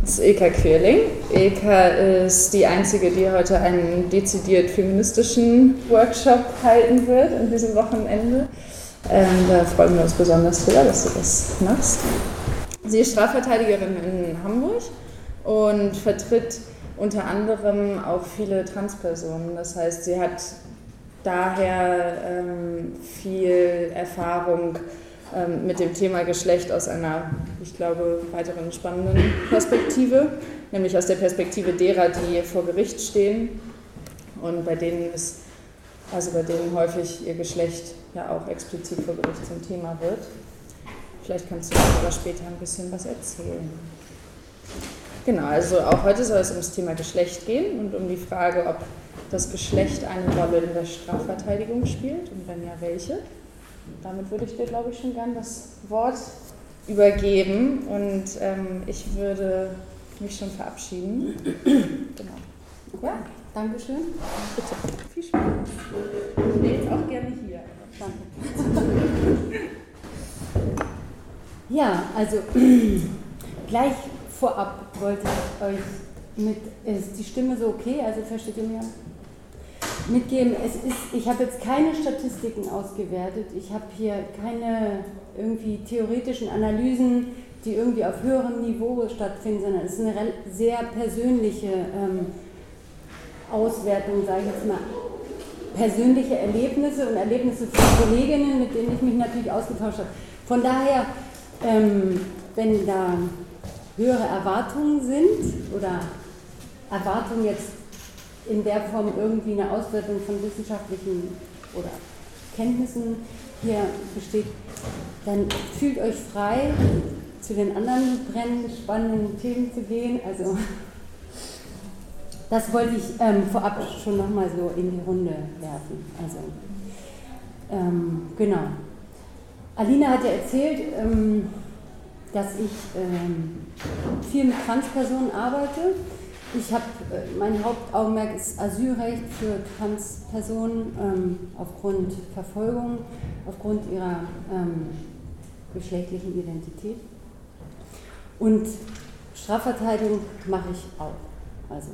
Das ist Eka Quirling. Eka ist die einzige, die heute einen dezidiert feministischen Workshop halten wird an diesem Wochenende. Ähm, da freuen wir uns besonders drüber, dass du das machst. Sie ist Strafverteidigerin in Hamburg und vertritt unter anderem auch viele Transpersonen. Das heißt, sie hat daher ähm, viel Erfahrung mit dem Thema Geschlecht aus einer, ich glaube, weiteren spannenden Perspektive, nämlich aus der Perspektive derer, die vor Gericht stehen und bei denen ist, also bei denen häufig ihr Geschlecht ja auch explizit vor Gericht zum Thema wird. Vielleicht kannst du darüber später ein bisschen was erzählen. Genau, also auch heute soll es um das Thema Geschlecht gehen und um die Frage, ob das Geschlecht eine Rolle in der Strafverteidigung spielt und wenn ja, welche. Damit würde ich dir, glaube ich, schon gern das Wort übergeben und ähm, ich würde mich schon verabschieden. genau. Ja, Dankeschön. Bitte. Viel Spaß. Ich bin jetzt auch gerne hier. Danke. Ja, also gleich vorab wollte ich euch mit, ist die Stimme so okay? Also versteht ihr mir? Mitgeben, es ist, ich habe jetzt keine Statistiken ausgewertet, ich habe hier keine irgendwie theoretischen Analysen, die irgendwie auf höherem Niveau stattfinden, sondern es ist eine sehr persönliche ähm, Auswertung, sage ich jetzt mal. Persönliche Erlebnisse und Erlebnisse von Kolleginnen, mit denen ich mich natürlich ausgetauscht habe. Von daher, ähm, wenn da höhere Erwartungen sind oder Erwartungen jetzt in der Form irgendwie eine Auswertung von wissenschaftlichen oder Kenntnissen hier besteht, dann fühlt euch frei, zu den anderen brennenden, spannenden Themen zu gehen. Also das wollte ich ähm, vorab schon nochmal so in die Runde werfen. Also ähm, genau. Alina hat ja erzählt, ähm, dass ich ähm, viel mit Transpersonen arbeite. Ich habe, äh, mein Hauptaugenmerk ist Asylrecht für Transpersonen ähm, aufgrund Verfolgung, aufgrund ihrer ähm, geschlechtlichen Identität. Und Strafverteidigung mache ich auch. Also.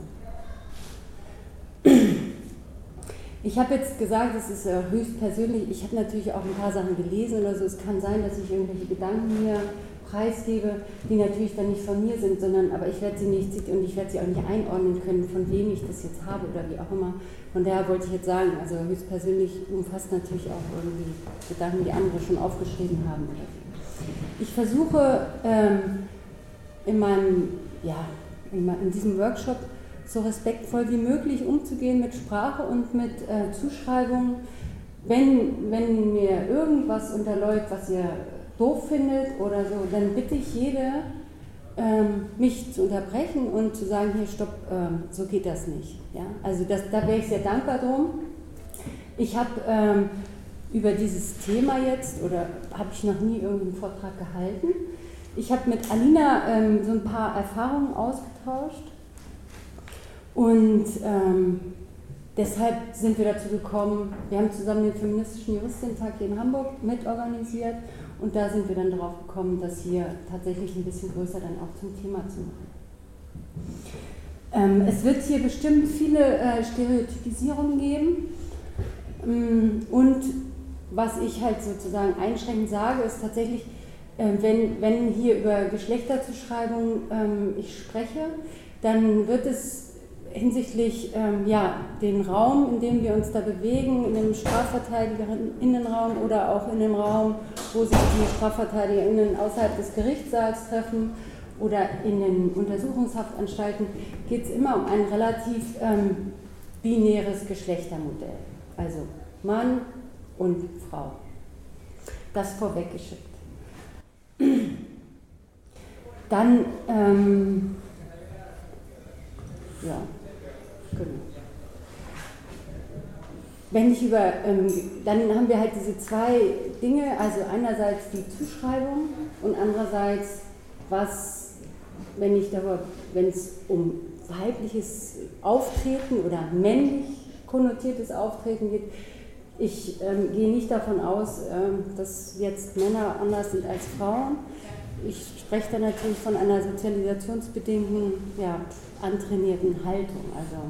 Ich habe jetzt gesagt, es ist äh, höchst persönlich. Ich habe natürlich auch ein paar Sachen gelesen oder so. Es kann sein, dass ich irgendwelche Gedanken hier preisgebe, die natürlich dann nicht von mir sind, sondern aber ich werde sie nicht und ich werde sie auch nicht einordnen können, von wem ich das jetzt habe oder wie auch immer. Von daher wollte ich jetzt sagen, also höchstpersönlich umfasst natürlich auch irgendwie Gedanken, die andere schon aufgeschrieben haben. Ich versuche ähm, in meinem, ja, in, diesem Workshop so respektvoll wie möglich umzugehen mit Sprache und mit äh, Zuschreibungen. Wenn, wenn mir irgendwas unterläuft, was ihr doof findet oder so, dann bitte ich jede, ähm, mich zu unterbrechen und zu sagen, hier stopp, ähm, so geht das nicht. Ja? Also das, da wäre ich sehr dankbar drum. Ich habe ähm, über dieses Thema jetzt, oder habe ich noch nie irgendeinen Vortrag gehalten, ich habe mit Alina ähm, so ein paar Erfahrungen ausgetauscht und ähm, deshalb sind wir dazu gekommen, wir haben zusammen den Feministischen Juristentag hier in Hamburg mitorganisiert und da sind wir dann darauf gekommen, das hier tatsächlich ein bisschen größer dann auch zum Thema zu machen. Ähm, es wird hier bestimmt viele äh, Stereotypisierungen geben. Ähm, und was ich halt sozusagen einschränkend sage, ist tatsächlich, äh, wenn, wenn hier über Geschlechterzuschreibung ähm, ich spreche, dann wird es hinsichtlich ähm, ja, den Raum, in dem wir uns da bewegen, in dem Strafverteidigerinnenraum oder auch in dem Raum, wo sich die Strafverteidigerinnen außerhalb des Gerichtssaals treffen oder in den Untersuchungshaftanstalten, geht es immer um ein relativ ähm, binäres Geschlechtermodell. Also Mann und Frau. Das vorweggeschickt. Dann, ähm, ja, Genau. Wenn ich über, ähm, dann haben wir halt diese zwei Dinge, also einerseits die Zuschreibung und andererseits, was, wenn ich darüber, wenn es um weibliches Auftreten oder männlich konnotiertes Auftreten geht, ich ähm, gehe nicht davon aus, ähm, dass jetzt Männer anders sind als Frauen. ich spreche da natürlich von einer sozialisationsbedingten, ja, antrainierten Haltung. Also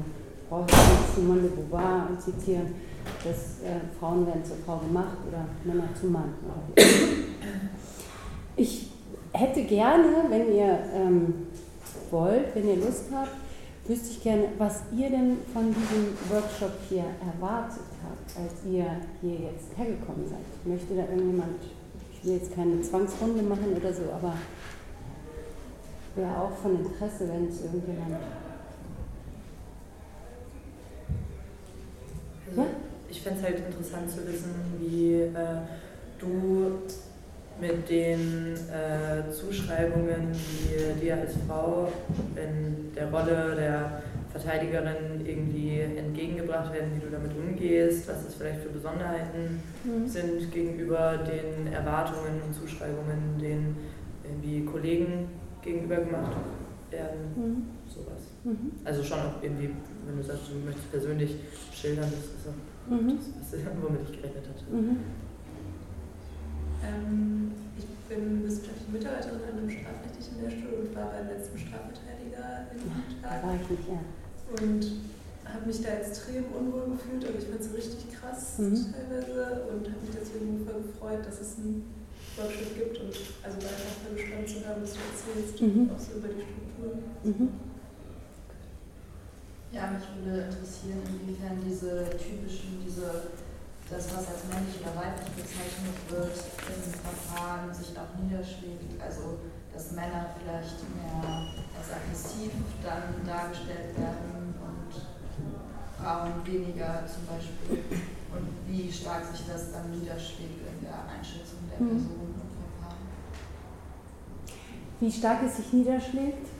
brauche ich nicht Simone de Beauvoir und zitieren, dass äh, Frauen werden zur Frau gemacht oder Männer zum Mann. Ich hätte gerne, wenn ihr ähm, wollt, wenn ihr Lust habt, wüsste ich gerne, was ihr denn von diesem Workshop hier erwartet habt, als ihr hier jetzt hergekommen seid. Möchte da irgendjemand, ich will jetzt keine Zwangsrunde machen oder so, aber wäre auch von Interesse, wenn es irgendjemand. Ja? Ich fände es halt interessant zu wissen, wie äh, du mit den äh, Zuschreibungen, die dir als Frau in der Rolle der Verteidigerin irgendwie entgegengebracht werden, wie du damit umgehst, was es vielleicht für Besonderheiten mhm. sind gegenüber den Erwartungen und Zuschreibungen, denen irgendwie Kollegen gegenüber gemacht werden, mhm. sowas. Mhm. Also schon auch irgendwie, wenn du sagst, du möchtest persönlich schildern, das ist auch mhm. das, womit ich gerechnet hatte. Mhm. Ähm, ich bin wissenschaftliche Mitarbeiterin an einem strafrechtlichen Lehrstuhl und war beim letzten Strafverteidiger in Tag. Ja, ich nicht, ja. Und habe mich da extrem unwohl gefühlt, aber ich fand es richtig krass mhm. teilweise und habe mich deswegen voll gefreut, dass es einen Workshop gibt und also war einfach voll gespannt zu hören, was du erzählst, mhm. auch so über die Strukturen. Mhm. Ja, mich würde interessieren, inwiefern diese typischen, diese das, was als männlich oder weiblich bezeichnet wird, im Verfahren sich auch niederschlägt. Also, dass Männer vielleicht mehr als aggressiv dann dargestellt werden und Frauen weniger zum Beispiel. Und wie stark sich das dann niederschlägt in der Einschätzung der mhm. Person im Verfahren. Wie stark es sich niederschlägt?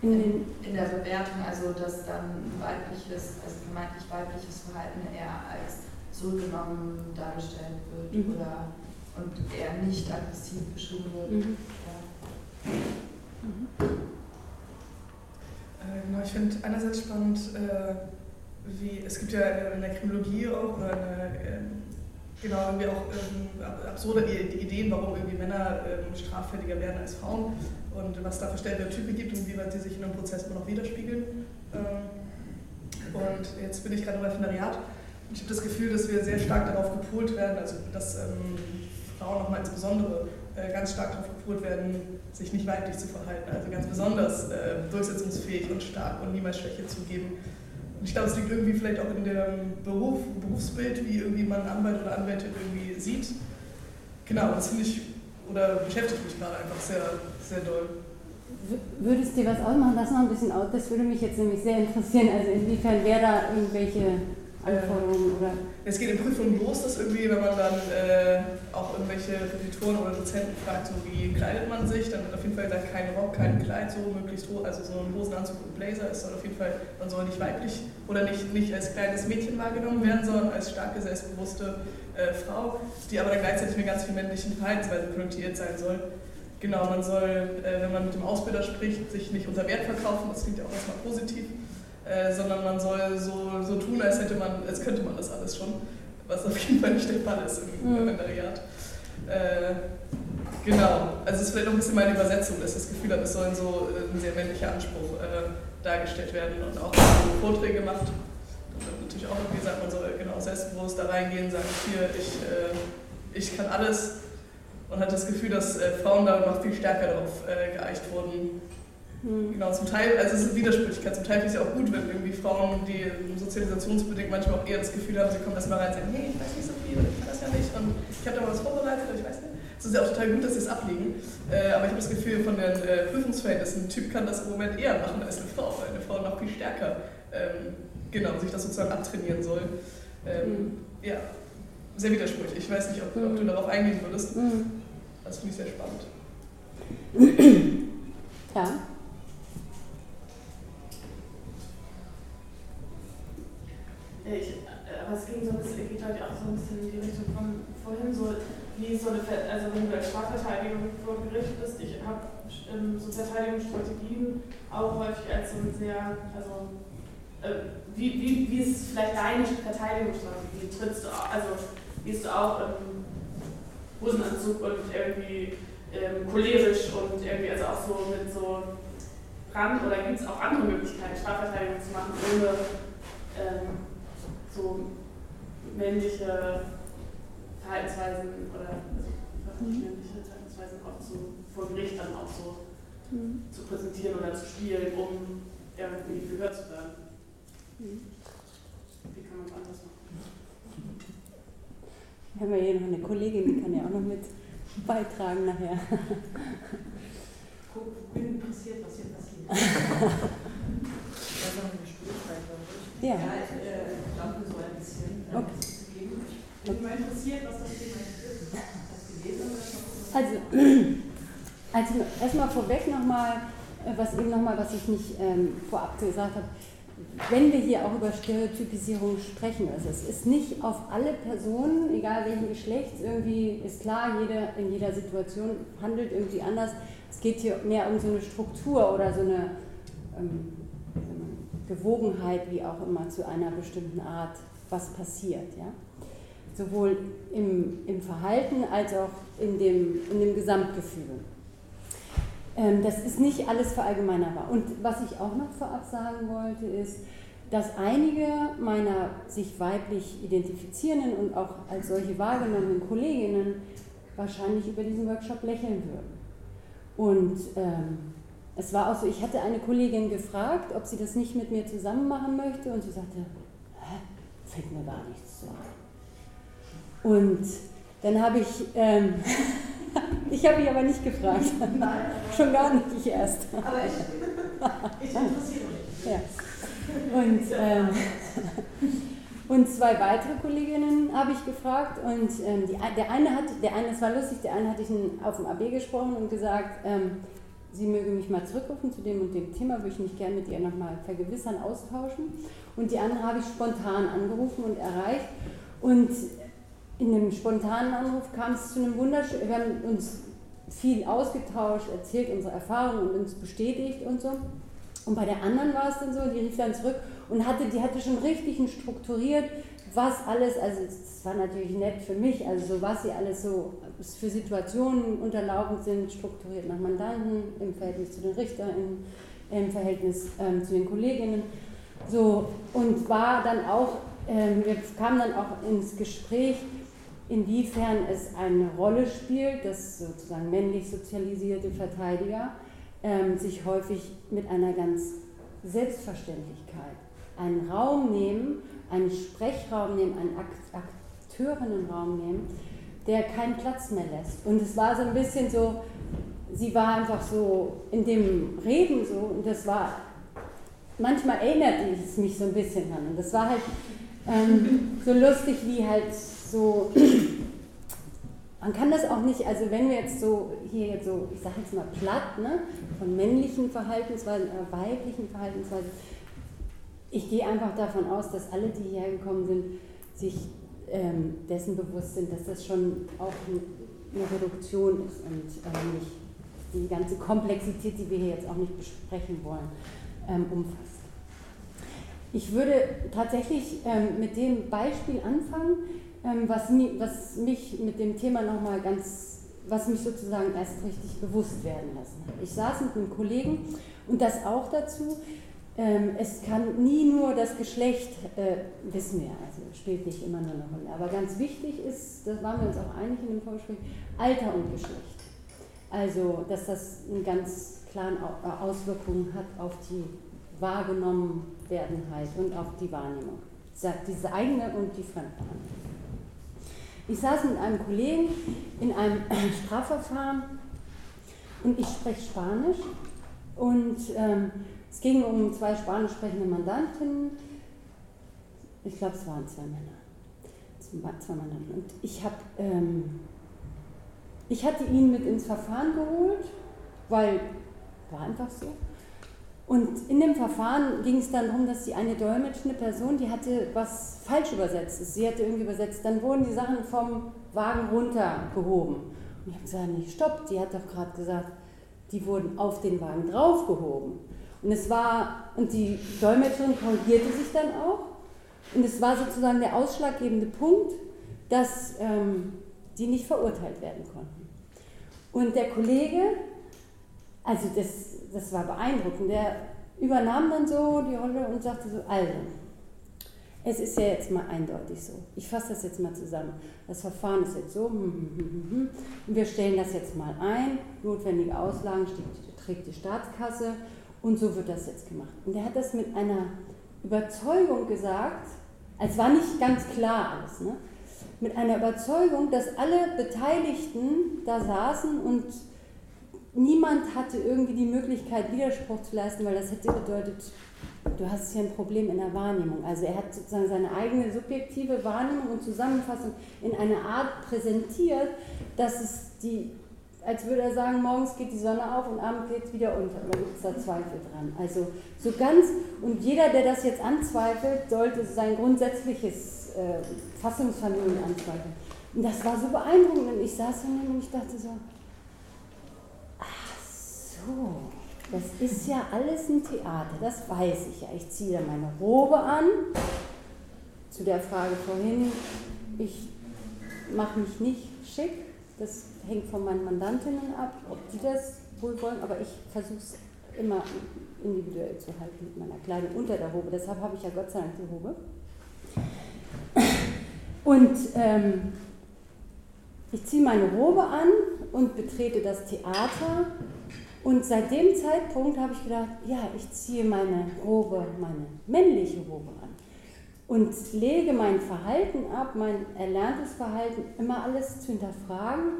In, in, in, der Bewertung, also dass dann weibliches, also vermeintlich weibliches Verhalten eher als zurückgenommen dargestellt wird mhm. oder und eher nicht aggressiv beschrieben wird. Mhm. Ja. Mhm. Äh, genau, ich finde einerseits spannend, äh, wie es gibt ja in der Kriminologie auch oder eine, äh, genau irgendwie auch ähm, absurde Ideen, warum irgendwie Männer ähm, straffälliger werden als Frauen und was da für Stereotype gibt und wie weit sie sich in einem Prozess immer noch widerspiegeln. Ähm, und jetzt bin ich gerade im Referendariat ich habe das Gefühl, dass wir sehr stark darauf gepolt werden, also dass ähm, Frauen nochmal insbesondere äh, ganz stark darauf gepolt werden, sich nicht weiblich zu verhalten, also ganz besonders äh, durchsetzungsfähig und stark und niemals Schwäche zugeben. Ich glaube, es liegt irgendwie vielleicht auch in dem Beruf, Berufsbild, wie irgendwie man Anwalt oder Anwältin irgendwie sieht. Genau, das finde ich, oder beschäftigt mich gerade einfach sehr, sehr doll. Würdest du dir was ausmachen? Das noch ein bisschen aus. Das würde mich jetzt nämlich sehr interessieren. Also inwiefern wäre da irgendwelche Anforderungen oder? Es geht in Prüfungen los, dass irgendwie, wenn man dann äh, auch irgendwelche Repetitoren oder Dozenten fragt, so wie kleidet man sich, dann wird auf jeden Fall gesagt, kein Rock, kein Kleid, so möglichst hoch, also so ein Hosenanzug und Blazer. Es soll auf jeden Fall, man soll nicht weiblich oder nicht, nicht als kleines Mädchen wahrgenommen werden, sondern als starke, selbstbewusste äh, Frau, die aber dann gleichzeitig mit ganz viel männlichen Verhaltensweisen konnotiert sein soll. Genau, man soll, äh, wenn man mit dem Ausbilder spricht, sich nicht unter Wert verkaufen, das klingt ja auch erstmal positiv. Äh, sondern man soll so, so tun, als hätte man, als könnte man das alles schon, was auf jeden Fall nicht der Fall ist im mhm. Referendariat. Äh, genau, also es ist vielleicht noch ein bisschen meine Übersetzung, dass ich das Gefühl habe, es soll so äh, ein sehr männlicher Anspruch äh, dargestellt werden und auch so Vorträge macht. Und natürlich auch, wie gesagt, man soll genau selbstbewusst da reingehen, sagen, hier, ich, äh, ich kann alles und hat das Gefühl, dass Frauen da noch viel stärker darauf geeicht wurden, Mhm. Genau, zum Teil, also es ist eine Widersprüchlichkeit, zum Teil finde ich es auch gut, wenn irgendwie Frauen, die sozialisationsbedingt manchmal auch eher das Gefühl haben, sie kommen erstmal rein und sagen, hey, ich weiß nicht so viel, ich kann das ja nicht und ich habe da mal was vorbereitet, aber ich weiß nicht. Es ist ja auch total gut, dass sie es ablegen, äh, aber ich habe das Gefühl, von den äh, Prüfungsverhältnissen, ein Typ kann das im Moment eher machen als eine Frau, weil eine Frau noch viel stärker ähm, genau, sich das sozusagen abtrainieren soll. Ähm, mhm. Ja, sehr widersprüchlich. Ich weiß nicht, ob, ob du mhm. darauf eingehen würdest. Mhm. Das finde ich sehr spannend. Ja. Ich, äh, aber es ging so ein bisschen, geht halt auch so ein bisschen in die Richtung von vorhin, so wie so eine, also wenn du als Strafverteidigung vor Gericht bist, ich habe ähm, so Verteidigungsstrategien auch häufig als so ein sehr, also äh, wie, wie, wie ist vielleicht deine Verteidigungsstrategie? Trittst du auch, also gehst du auch im Hosenanzug und irgendwie ähm, cholerisch und irgendwie also auch so mit so Rand oder gibt es auch andere Möglichkeiten, Strafverteidigung zu machen, ohne ähm, so männliche Verhaltensweisen oder also, mhm. männliche Verhaltensweisen auch so vor Gericht dann auch so mhm. zu präsentieren oder zu spielen, um irgendwie gehört zu werden. Mhm. Wie kann man es anders machen? Wir haben ja hier noch eine Kollegin, die kann ja auch noch mit beitragen nachher. Ich bin interessiert, was hier passiert. Das ist noch eine ich. Ja. Ja, ich äh, glaube so ein bisschen. äh, Okay. was zu geben. Ich bin mal interessiert, was das Thema ist. Das gelesen Also, also erstmal vorweg nochmal, was eben nochmal, was ich nicht ähm, vorab gesagt habe. Wenn wir hier auch über Stereotypisierung sprechen, also es ist nicht auf alle Personen, egal welchen Geschlechts, irgendwie ist klar, jeder in jeder Situation handelt irgendwie anders. Es geht hier mehr um so eine Struktur oder so eine ähm, Gewogenheit, wie auch immer, zu einer bestimmten Art, was passiert. Ja? Sowohl im, im Verhalten als auch in dem, in dem Gesamtgefühl. Ähm, das ist nicht alles verallgemeinerbar. Und was ich auch noch vorab sagen wollte, ist, dass einige meiner sich weiblich identifizierenden und auch als solche wahrgenommenen Kolleginnen wahrscheinlich über diesen Workshop lächeln würden. Und ähm, es war auch so, ich hatte eine Kollegin gefragt, ob sie das nicht mit mir zusammen machen möchte und sie sagte, Hä? fällt mir gar nichts zu ein. Und dann habe ich, ähm, ich habe mich aber nicht gefragt, Nein, schon gar nicht ich erst. aber ich, ich interessiere mich. Ja. Und, ähm, und zwei weitere Kolleginnen habe ich gefragt und ähm, die, der eine hat, der eine, es war lustig, der eine hatte ich auf dem AB gesprochen und gesagt, ähm, sie möge mich mal zurückrufen zu dem und dem Thema, würde ich mich gerne mit ihr nochmal vergewissern, austauschen. Und die andere habe ich spontan angerufen und erreicht. Und in dem spontanen Anruf kam es zu einem wunderschönen, wir haben uns viel ausgetauscht, erzählt unsere Erfahrungen und uns bestätigt und so. Und bei der anderen war es dann so, die rief dann zurück und hatte, die hatte schon richtig strukturiert, was alles, also es war natürlich nett für mich, also so was sie alles so für Situationen unterlaufen sind, strukturiert nach Mandanten, im Verhältnis zu den Richtern, im, Verhältnis ähm, zu den Kolleginnen. So, und war dann auch, ähm, wir kamen dann auch ins Gespräch, inwiefern es eine Rolle spielt, dass sozusagen männlich sozialisierte Verteidiger ähm, sich häufig mit einer ganz Selbstverständlichkeit einen Raum nehmen, einen Sprechraum nehmen, einen Akt Akteurinnenraum nehmen, der keinen Platz mehr lässt. Und es war so ein bisschen so, sie war einfach so in dem Reden so und das war, manchmal erinnerte es mich so ein bisschen an. Und das war halt ähm, so lustig wie halt so, man kann das auch nicht, also wenn wir jetzt so hier jetzt so, ich sage jetzt mal platt, ne, von männlichen Verhaltensweisen oder weiblichen Verhaltensweisen, ich gehe einfach davon aus, dass alle, die hierher gekommen sind, sich ähm, dessen bewusst sind, dass das schon auch eine Reduktion ist und ähm, nicht die ganze Komplexität, die wir hier jetzt auch nicht besprechen wollen, ähm, umfasst. Ich würde tatsächlich ähm, mit dem Beispiel anfangen, ähm, was, mi was mich mit dem Thema nochmal ganz, was mich sozusagen erst richtig bewusst werden lassen hat. Ich saß mit einem Kollegen und das auch dazu, ähm, es kann nie nur das Geschlecht, äh, wissen wir, also spielt nicht immer nur eine Rolle. Aber ganz wichtig ist, da waren wir uns auch einig in dem Vorgespräch, Alter und Geschlecht. Also, dass das eine ganz klare Au- Auswirkungen hat auf die Wahrgenommenwerdenheit und auf die Wahrnehmung. Diese eigene und die Fremdbehandlung. Ich saß mit einem Kollegen in einem Strafverfahren und ich spreche Spanisch und ähm, es ging um zwei spanisch sprechende Mandantinnen. Ich glaube, es waren zwei Männer. Zwei Mandanten. Und ich habe, ähm, ich hatte ihn mit ins Verfahren geholt, weil war einfach so. Und in dem Verfahren ging es dann darum, dass die eine dolmetschende Person, die hatte was falsch übersetzt. Sie hatte irgendwie übersetzt. Dann wurden die Sachen vom Wagen runtergehoben. Und ich habe gesagt, nee, stopp, die hat doch gerade gesagt, die wurden auf den Wagen draufgehoben. Und es war, und die Dolmetscherin korrigierte sich dann auch. Und es war sozusagen der ausschlaggebende Punkt, dass ähm, die nicht verurteilt werden konnten. Und der Kollege, also das, das war beeindruckend, der übernahm dann so die Rolle und sagte so, also, es ist ja jetzt mal eindeutig so. Ich fasse das jetzt mal zusammen. Das Verfahren ist jetzt so, hm, hm, hm, und wir stellen das jetzt mal ein. Notwendige Auslagen trägt die Staatskasse und so wird das jetzt gemacht. Und er hat das mit einer Überzeugung gesagt, es war nicht ganz klar alles, ne? mit einer Überzeugung, dass alle Beteiligten da saßen und niemand hatte irgendwie die Möglichkeit, Widerspruch zu leisten, weil das hätte bedeutet, du hast hier ein Problem in der Wahrnehmung. Also er hat sozusagen seine eigene subjektive Wahrnehmung und Zusammenfassung in einer Art präsentiert, dass es die, als würde er sagen, morgens geht die Sonne auf und abends geht es wieder unter. Oder gibt es da Zweifel dran? Also so ganz, und jeder, der das jetzt anzweifelt, sollte sein grundsätzliches äh, Fassungsvermögen anzweifeln. Und das war so beeindruckend und ich saß daneben und ich dachte so, ach so, das ist ja alles ein Theater, das weiß ich ja. Ich ziehe da meine Robe an. Zu der Frage vorhin, ich mache mich nicht schick, das hängt von meinen Mandantinnen ab, ob die das wohl wollen, aber ich versuche es immer individuell zu halten mit meiner Kleidung unter der Robe. Deshalb habe ich ja Gott sei Dank die Robe. Und ähm, ich ziehe meine Robe an und betrete das Theater. Und seit dem Zeitpunkt habe ich gedacht, ja, ich ziehe meine Robe, meine männliche Robe an und lege mein Verhalten ab, mein erlerntes Verhalten, immer alles zu hinterfragen,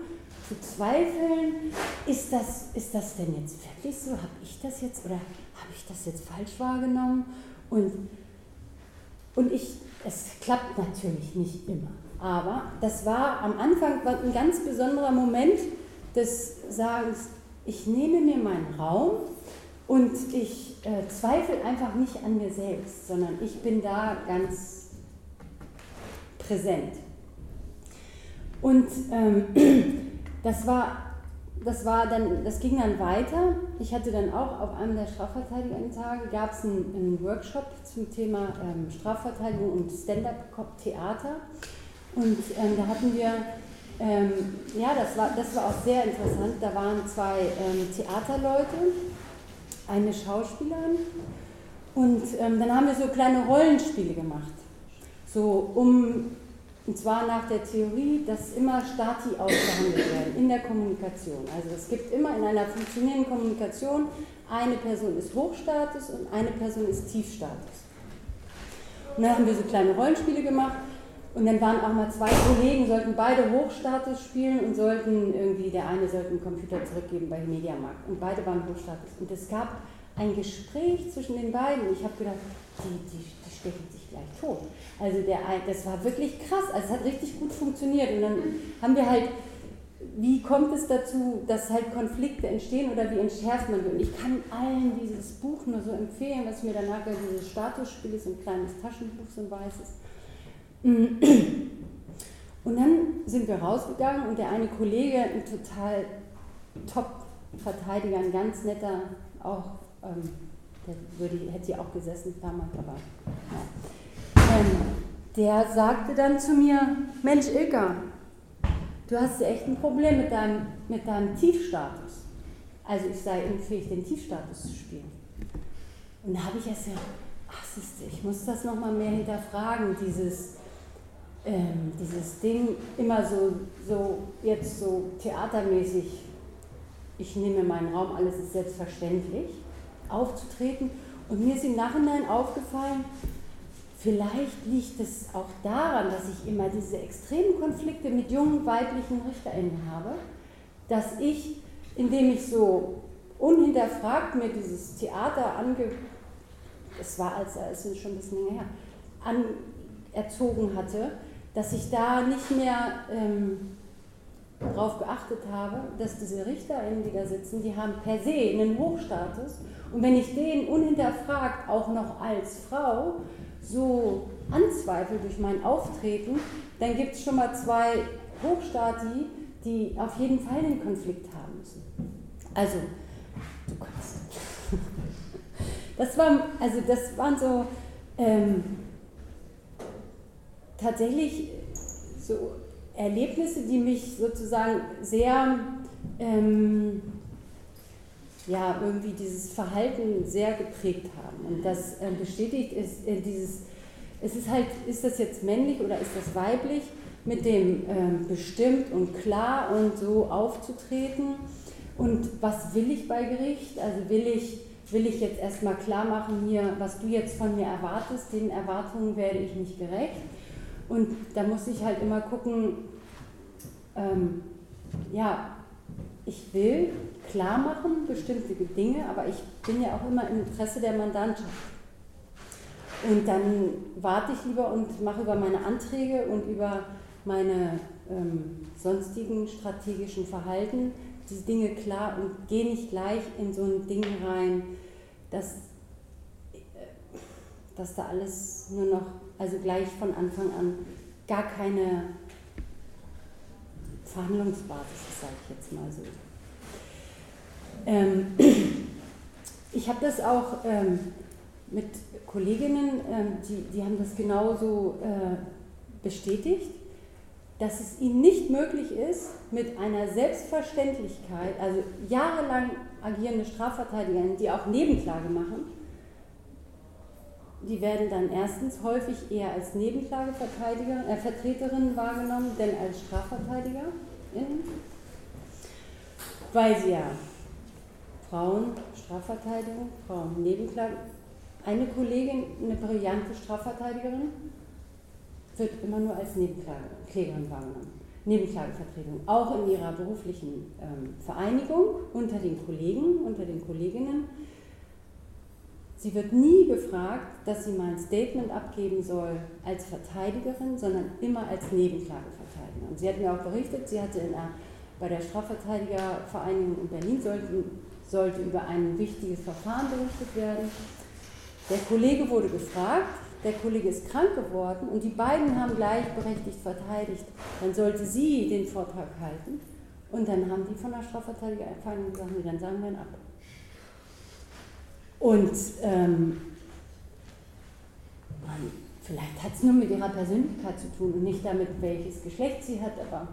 zu zweifeln. Ist das, ist das denn jetzt wirklich so? Habe ich das jetzt oder habe ich das jetzt falsch wahrgenommen? Und, und ich, es klappt natürlich nicht immer. Aber das war am Anfang ein ganz besonderer Moment des Sagens, ich nehme mir meinen Raum und ich äh, zweifle einfach nicht an mir selbst, sondern ich bin da ganz präsent. Und ähm, das war das war dann, das ging dann weiter. Ich hatte dann auch auf einem der Strafverteidigungstage gab es einen, einen, Workshop zum Thema ähm, Strafverteidigung und Stand-up-Theater. Und ähm, da hatten wir, ähm, ja, das war, das war auch sehr interessant. Da waren zwei ähm, Theaterleute, eine Schauspielerin und ähm, dann haben wir so kleine Rollenspiele gemacht. So um, und zwar nach der Theorie, dass immer Stati ausgehandelt werden in der Kommunikation. Also es gibt immer in einer funktionierenden Kommunikation, eine Person ist Hochstatus und eine Person ist Tiefstatus. Und dann haben wir so kleine Rollenspiele gemacht und dann waren auch mal zwei Kollegen, sollten beide Hochstatus spielen und sollten irgendwie, der eine sollte einen Computer zurückgeben bei Mediamarkt. Und beide waren Hochstatus. Und es gab ein Gespräch zwischen den beiden. Ich habe gedacht, die, die, die stechen gleich tot. Also der, das war wirklich krass. Also es hat richtig gut funktioniert. Und dann haben wir halt, wie kommt es dazu, dass halt Konflikte entstehen oder wie entschärft man die? Und ich kann allen dieses Buch nur so empfehlen, was mir danach dieses Statusspiel ist, ein kleines Taschenbuch, so ein weißes und dann sind wir rausgegangen und der eine Kollege, ein total Top-Verteidiger, ein ganz netter, auch, ähm, der würde, hätte hier auch gesessen damals, aber ja. Der sagte dann zu mir, Mensch Ilka, du hast echt ein Problem mit deinem, mit deinem Tiefstatus. Also ich sei unfähig, den Tiefstatus zu spielen. Und da habe ich erst gesagt, ach siehste, ich muss das nochmal mehr hinterfragen, dieses ähm, dieses Ding immer so, so jetzt so theatermäßig, ich nehme meinen Raum, alles ist selbstverständlich, aufzutreten. Und mir ist im Nachhinein aufgefallen, vielleicht liegt es auch daran, dass ich immer diese extremen Konflikte mit jungen weiblichen RichterInnen habe, dass ich, indem ich so unhinterfragt mir dieses Theater ange... Es war, als es schon ein bisschen länger her, anerzogen hatte, dass ich da nicht mehr ähm, darauf geachtet habe, dass diese RichterInnen, die da sitzen, die haben per se einen Hochstatus. Und wenn ich den unhinterfragt auch noch als Frau so anzweifle durch mein Auftreten, dann gibt es schon mal zwei Hochstati, die auf jeden Fall den Konflikt haben müssen. Also, du kannst. Das, war, also das waren so ähm, tatsächlich so Erlebnisse, die mich sozusagen sehr ähm, ja, irgendwie dieses Verhalten sehr geprägt haben. Und das äh, bestätigt ist äh, dieses, es ist halt, ist das jetzt männlich oder ist das weiblich, mit dem ähm, bestimmt und klar und so aufzutreten. Und was will ich bei Gericht? Also will ich, will ich jetzt erstmal klar machen hier, was du jetzt von mir erwartest, den Erwartungen werde ich nicht gerecht. Und da muss ich halt immer gucken, ähm, ja, ich will klar machen bestimmte Dinge, aber ich bin ja auch immer im Interesse der Mandantschaft. Und dann warte ich lieber und mache über meine Anträge und über meine ähm, sonstigen strategischen Verhalten diese Dinge klar und gehe nicht gleich in so ein Ding rein, dass, äh, dass da alles nur noch, also gleich von Anfang an gar keine Verhandlungsbasis sage ich jetzt mal so. Ähm, ich habe das auch ähm, mit Kolleginnen, ähm, die, die haben das genauso äh, bestätigt, dass es ihnen nicht möglich ist, mit einer Selbstverständlichkeit, also jahrelang agierende Strafverteidiger, die auch Nebenklage machen, die werden dann erstens häufig eher als Nebenklageverteidiger, äh, wahrgenommen, denn als Strafverteidiger, weil sie ja Frauen, Strafverteidigung, Frauen, Nebenklage. Eine Kollegin, eine brillante Strafverteidigerin, wird immer nur als Nebenklägerin wahrgenommen. Nebenklagevertretung, auch in ihrer beruflichen ähm, Vereinigung unter den Kollegen, unter den Kolleginnen. Sie wird nie gefragt, dass sie mal ein Statement abgeben soll als Verteidigerin, sondern immer als Nebenklageverteidigerin. Und sie hat mir auch berichtet, sie hatte der, bei der Strafverteidigervereinigung in Berlin sollten sollte über ein wichtiges Verfahren berichtet werden. Der Kollege wurde gefragt, der Kollege ist krank geworden und die beiden haben gleichberechtigt verteidigt. Dann sollte sie den Vortrag halten und dann haben die von der Strafverteidigervereinigung gesagt, dann sagen wir ihn ab. Und ähm, vielleicht hat es nur mit ihrer Persönlichkeit zu tun und nicht damit, welches Geschlecht sie hat, aber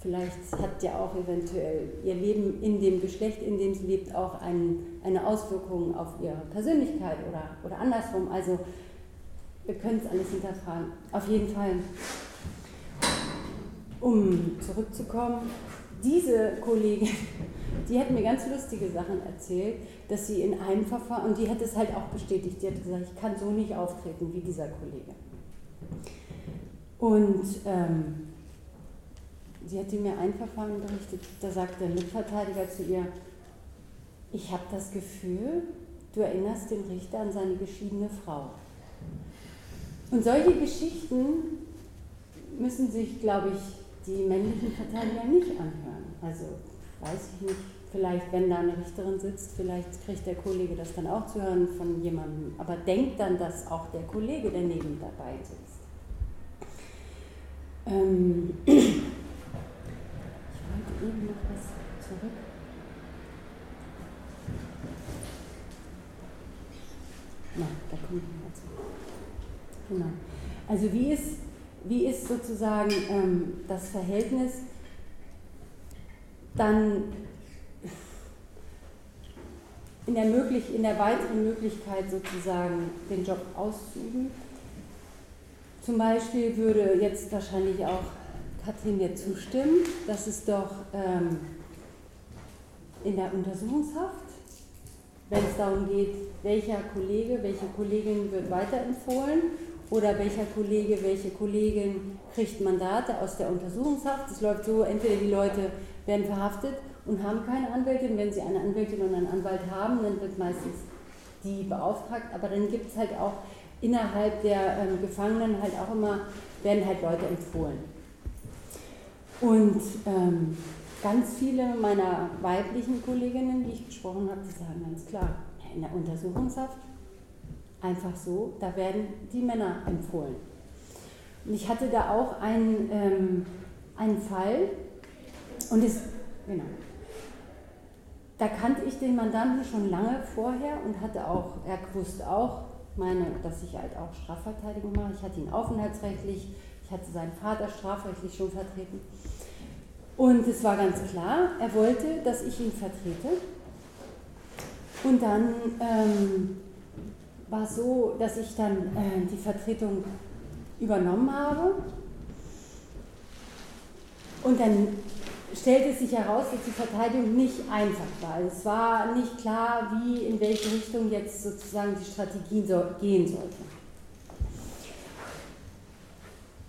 Vielleicht hat ja auch eventuell ihr Leben in dem Geschlecht, in dem sie lebt, auch ein, eine Auswirkung auf ihre Persönlichkeit oder, oder andersrum. Also wir können es alles hinterfragen. Auf jeden Fall, um zurückzukommen, diese Kollegin, die hat mir ganz lustige Sachen erzählt, dass sie in einem Verfahren, und die hat es halt auch bestätigt, die hat gesagt, ich kann so nicht auftreten wie dieser Kollege. Und ähm, sie hatte mir ein Verfahren berichtet, da sagt der Mitverteidiger zu ihr, ich habe das Gefühl, du erinnerst den Richter an seine geschiedene Frau. Und solche Geschichten müssen sich, glaube ich, die männlichen Verteidiger nicht anhören. Also weiß ich nicht, vielleicht wenn da eine Richterin sitzt, vielleicht kriegt der Kollege das dann auch zu hören von jemandem. Aber denkt dann, dass auch der Kollege, der neben dabei sitzt. Ähm eben noch was zurück. Na, da kommt noch was. Genau. Also wie ist, wie ist sozusagen ähm, das Verhältnis dann in der, möglich, in der weiteren Möglichkeit sozusagen den Job auszuüben? Zum Beispiel würde jetzt wahrscheinlich auch Katrin mir zustimmen, dass es doch ähm, in der Untersuchungshaft, wenn es darum geht, welcher Kollege, welche Kollegin wird weiterempfohlen oder welcher Kollege, welche Kollegin kriegt Mandate aus der Untersuchungshaft. Es läuft so, entweder die Leute werden verhaftet und haben keine Anwältin. Wenn sie eine Anwältin und einen Anwalt haben, dann wird meistens die beauftragt. Aber dann gibt es halt auch innerhalb der ähm, Gefangenen halt auch immer, werden halt Leute empfohlen. Und ähm, ganz viele meiner weiblichen Kolleginnen, die ich gesprochen habe, die sagen ganz klar, in der Untersuchungshaft, einfach so, da werden die Männer empfohlen. Und ich hatte da auch einen, ähm, einen Fall, und es, genau, da kannte ich den Mandanten schon lange vorher und hatte auch, er wusste auch, meine, dass ich halt auch Strafverteidigung mache. Ich hatte ihn aufenthaltsrechtlich ich hatte seinen Vater strafrechtlich schon vertreten. Und es war ganz klar, er wollte, dass ich ihn vertrete. Und dann ähm, war es so, dass ich dann äh, die Vertretung übernommen habe. Und dann stellte sich heraus, dass die Verteidigung nicht einfach war. Also es war nicht klar, wie, in welche Richtung jetzt sozusagen die Strategie so, gehen sollte.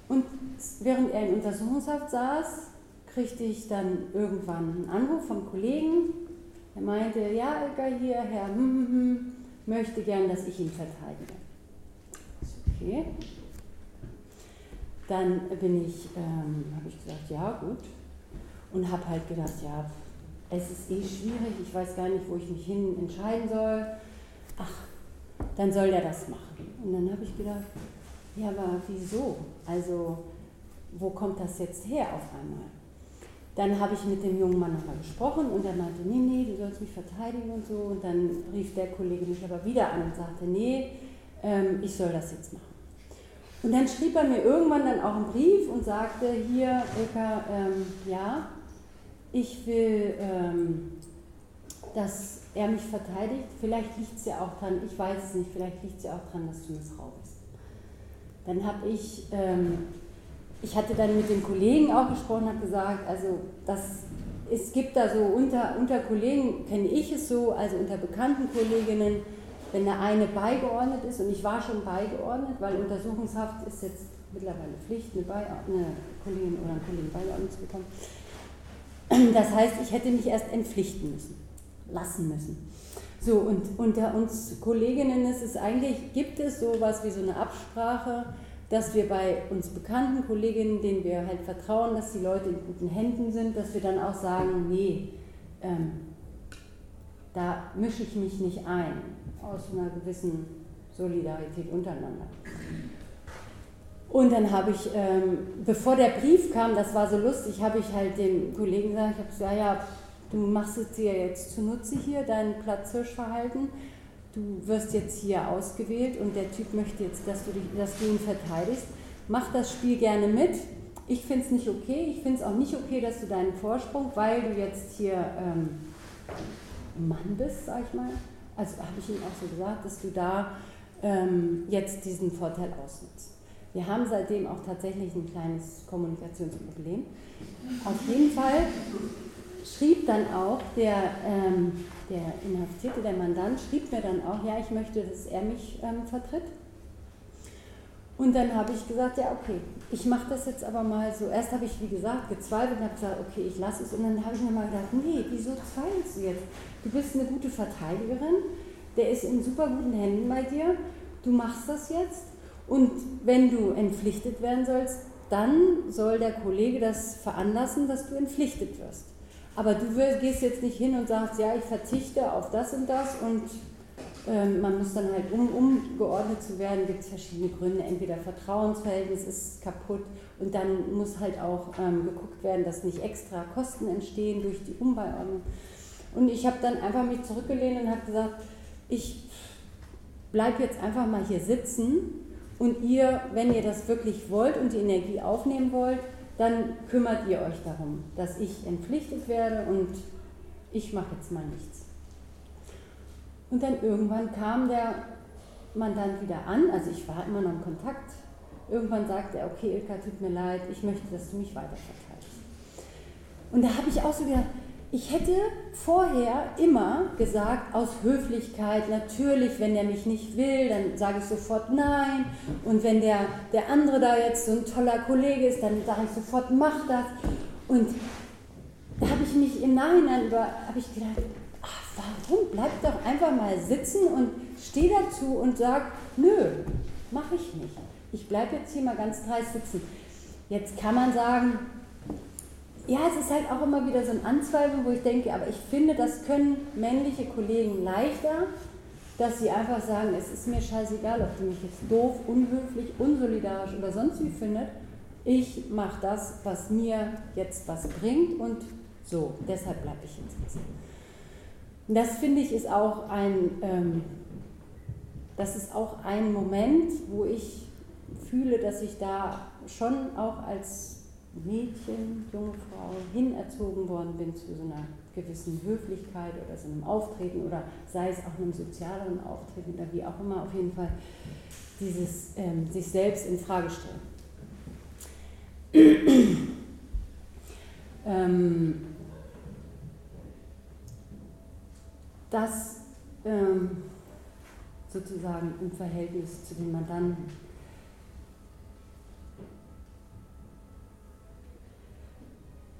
Und während er in Untersuchungshaft saß, kriegte ich dann irgendwann einen Anruf vom Kollegen. Er meinte, ja, Ilka hier, Herr hm, hm, hm, möchte gern, dass ich ihn verteidige. Okay. Dann bin ich, ähm, habe ich gesagt, ja, gut und habe halt gedacht, ja, es ist eh schwierig, ich weiß gar nicht, wo ich mich hin entscheiden soll. Ach, dann soll der das machen. Und dann habe ich gedacht, ja, aber wieso? Also, wo kommt das jetzt her auf einmal? Dann habe ich mit dem jungen Mann nochmal gesprochen und er meinte, nee, nee, du sollst mich verteidigen und so. Und dann rief der Kollege mich aber wieder an und sagte, nee, ähm, ich soll das jetzt machen. Und dann schrieb er mir irgendwann dann auch einen Brief und sagte, hier, Ilka, ähm, ja, ich will, ähm, dass er mich verteidigt. Vielleicht liegt es ja auch dran, ich weiß es nicht, vielleicht liegt es ja auch dran, dass du Missbrauch bist. Dann habe ich, ähm, ich hatte dann mit dem Kollegen auch gesprochen, habe gesagt, also das, es gibt da so unter, unter Kollegen, kenne ich es so, also unter bekannten Kolleginnen, wenn der eine beigeordnet ist, und ich war schon beigeordnet, weil Untersuchungshaft ist jetzt mittlerweile Pflicht, eine, eine Kollegin oder einen Kollegen beigeordnet zu bekommen, das heißt, ich hätte mich erst entpflichten müssen, lassen müssen. So, und unter uns Kolleginnen ist es eigentlich, gibt es sowas wie so eine Absprache, dass wir bei uns bekannten Kolleginnen, denen wir halt vertrauen, dass die Leute in guten Händen sind, dass wir dann auch sagen, nee, ähm, da mische ich mich nicht ein, aus einer gewissen Solidarität untereinander. Und dann habe ich, ähm, bevor der Brief kam, das war so lustig, habe ich halt dem Kollegen gesagt, ich habe gesagt, ja, du machst es dir jetzt zunutze hier, dein Platzhirschverhalten. Du wirst jetzt hier ausgewählt und der Typ möchte jetzt, dass du, dich, dass du ihn verteidigst. Mach das Spiel gerne mit. Ich finde es nicht okay. Ich finde es auch nicht okay, dass du deinen Vorsprung, weil du jetzt hier ähm, Mann bist, sag ich mal. Also habe ich ihm auch so gesagt, dass du da ähm, jetzt diesen Vorteil ausnutzt. Wir haben seitdem auch tatsächlich ein kleines Kommunikationsproblem. Auf jeden Fall schrieb dann auch der, ähm, der Inhaftierte, der Mandant, schrieb mir dann auch, ja, ich möchte, dass er mich ähm, vertritt. Und dann habe ich gesagt, ja, okay, ich mache das jetzt aber mal so. Erst habe ich, wie gesagt, gezweifelt und habe gesagt, okay, ich lasse es. Und dann habe ich mir mal gedacht, nee, wieso zweifelst du jetzt? Du bist eine gute Verteidigerin, der ist in super guten Händen bei dir, du machst das jetzt und wenn du entpflichtet werden sollst, dann soll der Kollege das veranlassen, dass du entpflichtet wirst. Aber du gehst jetzt nicht hin und sagst, ja, ich verzichte auf das und das und ähm, man muss dann halt, um umgeordnet zu werden, gibt es verschiedene Gründe. Entweder Vertrauensverhältnis ist kaputt und dann muss halt auch ähm, geguckt werden, dass nicht extra Kosten entstehen durch die Umbeiordnung. Und ich habe dann einfach mich zurückgelehnt und habe gesagt, ich bleibe jetzt einfach mal hier sitzen und ihr, wenn ihr das wirklich wollt und die Energie aufnehmen wollt, dann kümmert ihr euch darum, dass ich entpflichtet werde und ich mache jetzt mal nichts. Und dann irgendwann kam der Mandant wieder an, also ich war immer noch in Kontakt. Irgendwann sagte er, okay, Ilka, tut mir leid, ich möchte, dass du mich weiterverteidigst. Und da habe ich auch so gedacht, ich hätte vorher immer gesagt, aus Höflichkeit, natürlich, wenn der mich nicht will, dann sage ich sofort nein. Und wenn der, der andere da jetzt so ein toller Kollege ist, dann sage ich sofort, mach das. Und da habe ich mich im Nachhinein über, habe ich gedacht, ach, warum? Bleib doch einfach mal sitzen und steh dazu und sag, nö, mache ich nicht. Ich bleibe jetzt hier mal ganz dreist sitzen. Jetzt kann man sagen, ja, es ist halt auch immer wieder so ein Anzweifeln, wo ich denke, aber ich finde, das können männliche Kollegen leichter, dass sie einfach sagen, es ist mir scheißegal, ob du mich jetzt doof, unhöflich, unsolidarisch oder sonst wie findet. Ich mache das, was mir jetzt was bringt und so, deshalb bleibe ich jetzt sitzen. Das finde ich ist auch ein, ähm, das ist auch ein Moment, wo ich fühle, dass ich da schon auch als Mädchen, junge Frau hinerzogen worden bin zu so einer gewissen Höflichkeit oder so einem Auftreten oder sei es auch einem sozialeren Auftreten oder wie auch immer, auf jeden Fall dieses ähm, sich selbst in Frage stellen. ähm, das ähm, sozusagen im Verhältnis zu den Mandanten.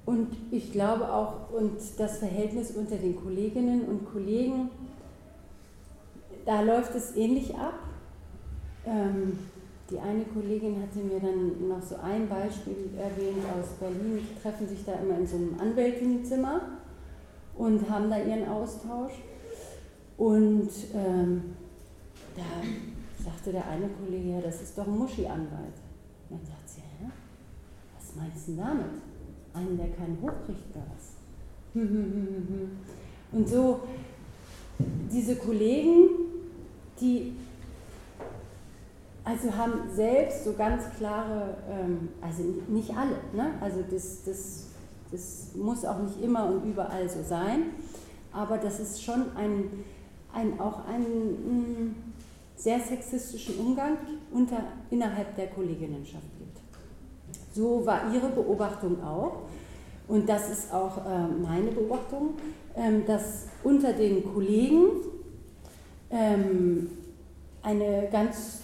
Und ich glaube auch, und das Verhältnis unter den Kolleginnen und Kollegen, da läuft es ähnlich ab. Ähm, die eine Kollegin hatte mir dann noch so ein Beispiel erwähnt aus Berlin. Die treffen sich da immer in so einem Anwältinnenzimmer und haben da ihren Austausch. Und ähm, da sagte der eine Kollege, ja, das ist doch ein Muschi-Anwalt. Dann sagt sie, hä? Was meinst du damit? Einen, der keinen was? Und so, diese Kollegen, die also haben selbst so ganz klare, ähm, also nicht alle, ne? also das, das, das muss auch nicht immer und überall so sein, aber das ist schon ein, ein, auch einen mm, sehr sexistischen Umgang unter, innerhalb der Kolleginnenschaft. So war Ihre Beobachtung auch. Und das ist auch äh, meine Beobachtung, ähm, dass unter den Kollegen ähm, eine ganz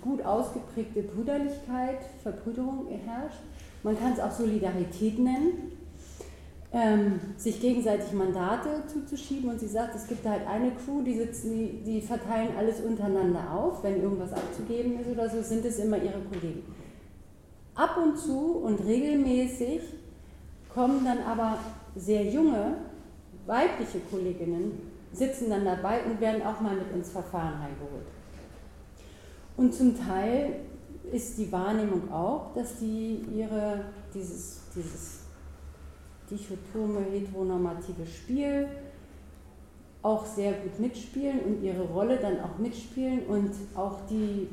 gut ausgeprägte Brüderlichkeit, Verbrüderung herrscht. Man kann es auch Solidarität nennen, ähm, sich gegenseitig Mandate zuzuschieben. Und sie sagt, es gibt halt eine Crew, die, sitzen, die, die verteilen alles untereinander auf. Wenn irgendwas abzugeben ist oder so, sind es immer ihre Kollegen. Ab und zu und regelmäßig kommen dann aber sehr junge weibliche Kolleginnen, sitzen dann dabei und werden auch mal mit ins Verfahren reingeholt. Und zum Teil ist die Wahrnehmung auch, dass die ihre, dieses, dieses dichotome heteronormative Spiel auch sehr gut mitspielen und ihre Rolle dann auch mitspielen und auch die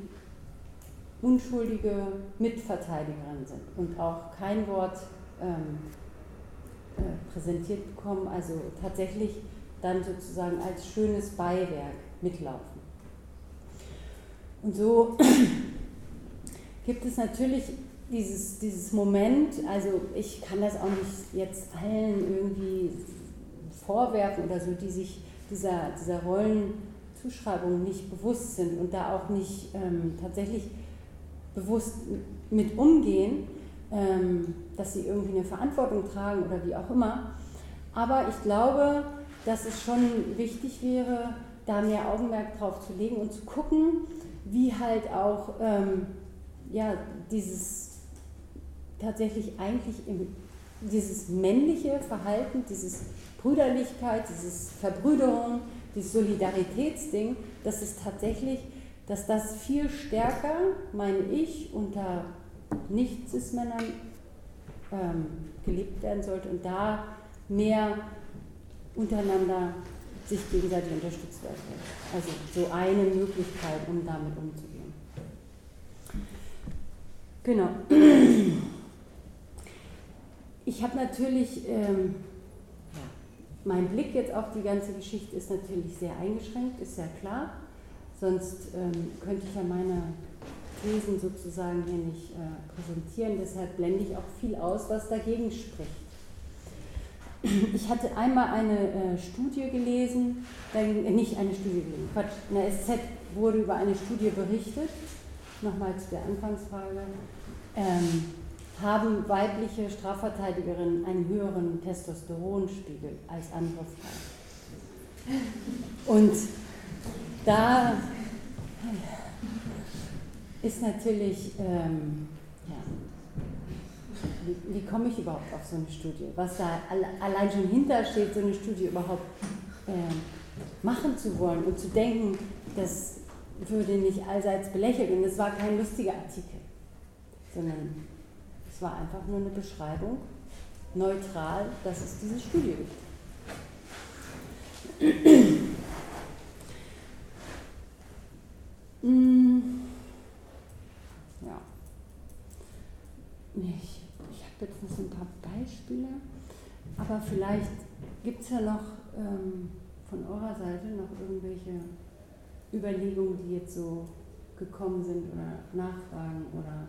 unschuldige Mitverteidigerin sind und auch kein Wort ähm, äh, präsentiert bekommen, also tatsächlich dann sozusagen als schönes Beiwerk mitlaufen. Und so gibt es natürlich dieses, dieses Moment, also ich kann das auch nicht jetzt allen irgendwie vorwerfen oder so, die sich dieser, dieser Rollenzuschreibung nicht bewusst sind und da auch nicht ähm, tatsächlich bewusst mit umgehen, ähm, dass sie irgendwie eine Verantwortung tragen oder wie auch immer. Aber ich glaube, dass es schon wichtig wäre, da mehr Augenmerk drauf zu legen und zu gucken, wie halt auch ähm, ja, dieses tatsächlich eigentlich im, dieses männliche Verhalten, dieses Brüderlichkeit, dieses Verbrüderung, dieses Solidaritätsding, dass es tatsächlich dass das viel stärker, meine ich, unter Nicht-Cis-Männern ähm, gelebt werden sollte und da mehr untereinander sich gegenseitig unterstützt werden sollte. Also so eine Möglichkeit, um damit umzugehen. Genau. Ich habe natürlich, ähm, mein Blick jetzt auf die ganze Geschichte ist natürlich sehr eingeschränkt, ist ja klar. Sonst ähm, könnte ich ja meine Thesen sozusagen hier nicht äh, präsentieren. Deshalb blende ich auch viel aus, was dagegen spricht. Ich hatte einmal eine äh, Studie gelesen, äh, nicht eine Studie gelesen, Quatsch, in der SZ wurde über eine Studie berichtet, nochmal zu der Anfangsfrage, ähm, haben weibliche Strafverteidigerinnen einen höheren Testosteronspiegel als andere Frauen. Und da ist natürlich, ähm, ja, wie, wie komme ich überhaupt auf so eine Studie? Was da allein schon hintersteht, so eine Studie überhaupt äh, machen zu wollen und zu denken, das würde nicht allseits belächelt. Und es war kein lustiger Artikel, sondern es war einfach nur eine Beschreibung, neutral, dass es diese Studie gibt. Ja. Ich, ich habe habe jetzt noch so ein paar Beispiele, aber vielleicht gibt es ja noch ähm, von eurer Seite noch irgendwelche Überlegungen, die jetzt so gekommen sind oder Nachfragen oder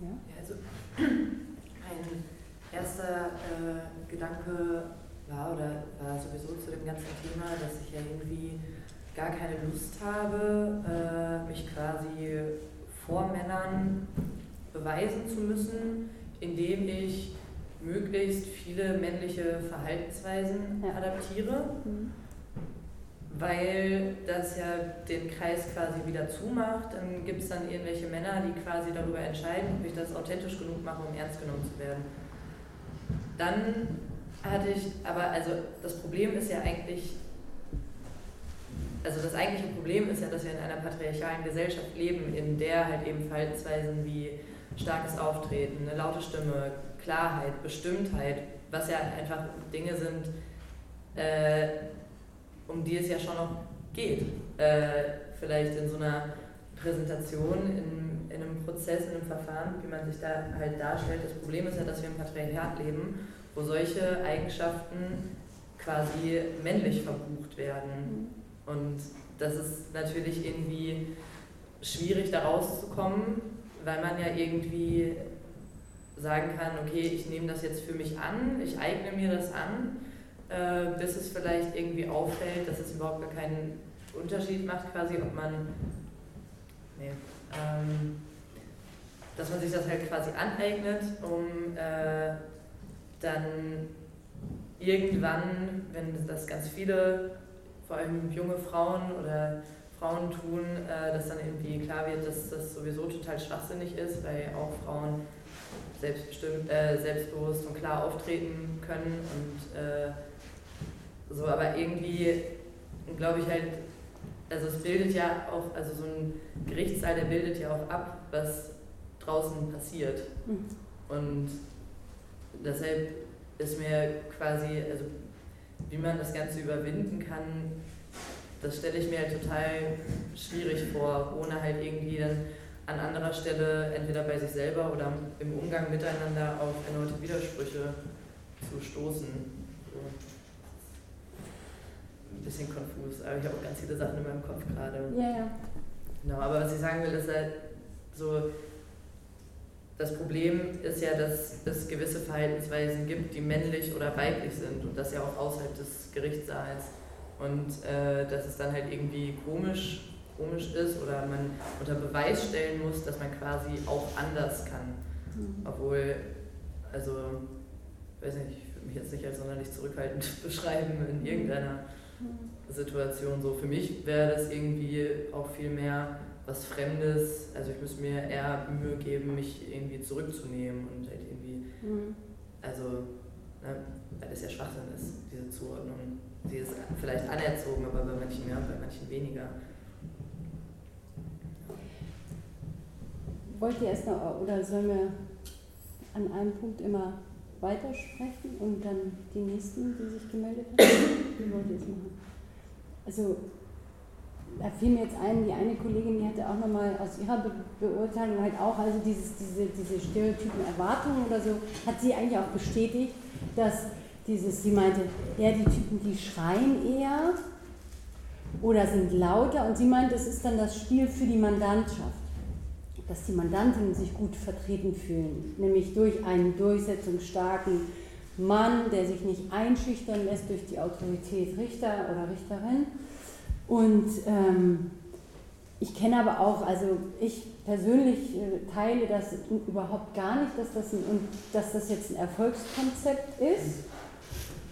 ja? ja also ein erster äh, Gedanke war oder war sowieso zu dem ganzen Thema, dass ich ja irgendwie gar keine Lust habe, äh, mich quasi vor Männern beweisen zu müssen, indem ich möglichst viele männliche Verhaltensweisen ja. adaptiere. Mhm weil das ja den Kreis quasi wieder zumacht. Dann gibt es dann irgendwelche Männer, die quasi darüber entscheiden, ob ich das authentisch genug mache, um ernst genommen zu werden. Dann hatte ich, aber also das Problem ist ja eigentlich, also das eigentliche Problem ist ja, dass wir in einer patriarchalen Gesellschaft leben, in der halt eben Verhaltensweisen wie starkes Auftreten, eine laute Stimme, Klarheit, Bestimmtheit, was ja einfach Dinge sind, äh, um die es ja schon noch geht. Äh, vielleicht in so einer Präsentation, in, in einem Prozess, in einem Verfahren, wie man sich da halt darstellt. Das Problem ist ja, dass wir im Patriarchat leben, wo solche Eigenschaften quasi männlich verbucht werden. Und das ist natürlich irgendwie schwierig, da rauszukommen, weil man ja irgendwie sagen kann, okay, ich nehme das jetzt für mich an, ich eigne mir das an äh, bis es vielleicht irgendwie auffällt, dass es überhaupt gar keinen Unterschied macht, quasi, ob man, nee, ähm, dass man sich das halt quasi aneignet, um äh, dann irgendwann, wenn das ganz viele, vor allem junge Frauen oder Frauen tun, äh, dass dann irgendwie klar wird, dass das sowieso total schwachsinnig ist, weil auch Frauen selbstbestimmt, äh, selbstbewusst und klar auftreten können und äh, so, aber irgendwie glaube ich halt, also es bildet ja auch, also so ein Gerichtssaal, der bildet ja auch ab, was draußen passiert. Mhm. Und deshalb ist mir quasi, also wie man das Ganze überwinden kann, das stelle ich mir halt total schwierig vor, ohne halt irgendwie dann an anderer Stelle, entweder bei sich selber oder im Umgang miteinander auf erneute Widersprüche zu stoßen. So ein bisschen konfus, aber ich habe auch ganz viele Sachen in meinem Kopf gerade. Ja, ja. Genau, aber was ich sagen will, ist halt so, das Problem ist ja, dass es gewisse Verhaltensweisen gibt, die männlich oder weiblich sind und das ja auch außerhalb des Gerichtssaals. Und äh, dass es dann halt irgendwie komisch, komisch ist oder man unter Beweis stellen muss, dass man quasi auch anders kann. Mhm. Obwohl, also, weiß nicht, ich würde mich jetzt nicht als sonderlich zurückhaltend beschreiben in irgendeiner Situation. So für mich wäre das irgendwie auch viel mehr was Fremdes. Also ich müsste mir eher Mühe geben, mich irgendwie zurückzunehmen und halt irgendwie, mhm. also ne, weil das ja Schwachsinn ist, diese Zuordnung. Sie ist vielleicht anerzogen, aber bei manchen mehr, bei manchen weniger. Wollt ihr erst noch, oder sollen wir an einem Punkt immer weitersprechen und dann die nächsten, die sich gemeldet haben? Wie wollt ihr es machen? Also, da fiel mir jetzt ein, die eine Kollegin, die hatte auch nochmal aus ihrer Be Beurteilung halt auch, also dieses, diese, diese Stereotypen Erwartungen oder so, hat sie eigentlich auch bestätigt, dass dieses, sie meinte, ja, die Typen, die schreien eher oder sind lauter und sie meint, das ist dann das Spiel für die Mandantschaft dass die Mandantinnen sich gut vertreten fühlen, nämlich durch einen durchsetzungsstarken Mann, der sich nicht einschüchtern lässt durch die Autorität Richter oder Richterin. Und ähm, ich kenne aber auch, also ich persönlich äh, teile das überhaupt gar nicht, dass das, ein, dass das jetzt ein Erfolgskonzept ist.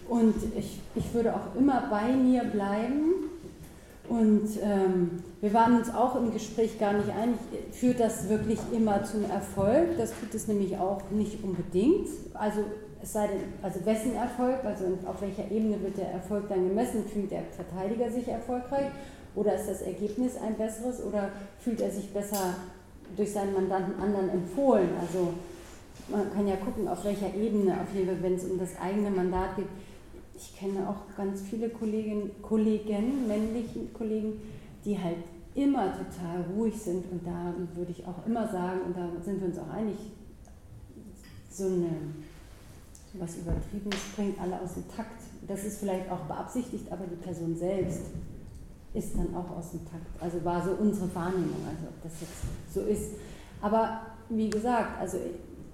Und ich, ich würde auch immer bei mir bleiben und ähm, wir waren uns auch im Gespräch gar nicht einig, führt das wirklich immer zum Erfolg? Das tut es nämlich auch nicht unbedingt. Also es sei denn, also wessen Erfolg, also auf welcher Ebene wird der Erfolg dann gemessen? Fühlt der Verteidiger sich erfolgreich oder ist das Ergebnis ein besseres oder fühlt er sich besser durch seinen Mandanten anderen empfohlen? Also man kann ja gucken, auf welcher Ebene, auf jeden Fall, wenn es um das eigene Mandat geht ich kenne auch ganz viele Kolleginnen, Kollegen, männliche Kollegen, die halt immer total ruhig sind und da würde ich auch immer sagen, und da sind wir uns auch einig, so eine was Übertriebenes bringt alle aus dem Takt. Das ist vielleicht auch beabsichtigt, aber die Person selbst ist dann auch aus dem Takt. Also war so unsere Wahrnehmung, also ob das jetzt so ist. Aber wie gesagt, also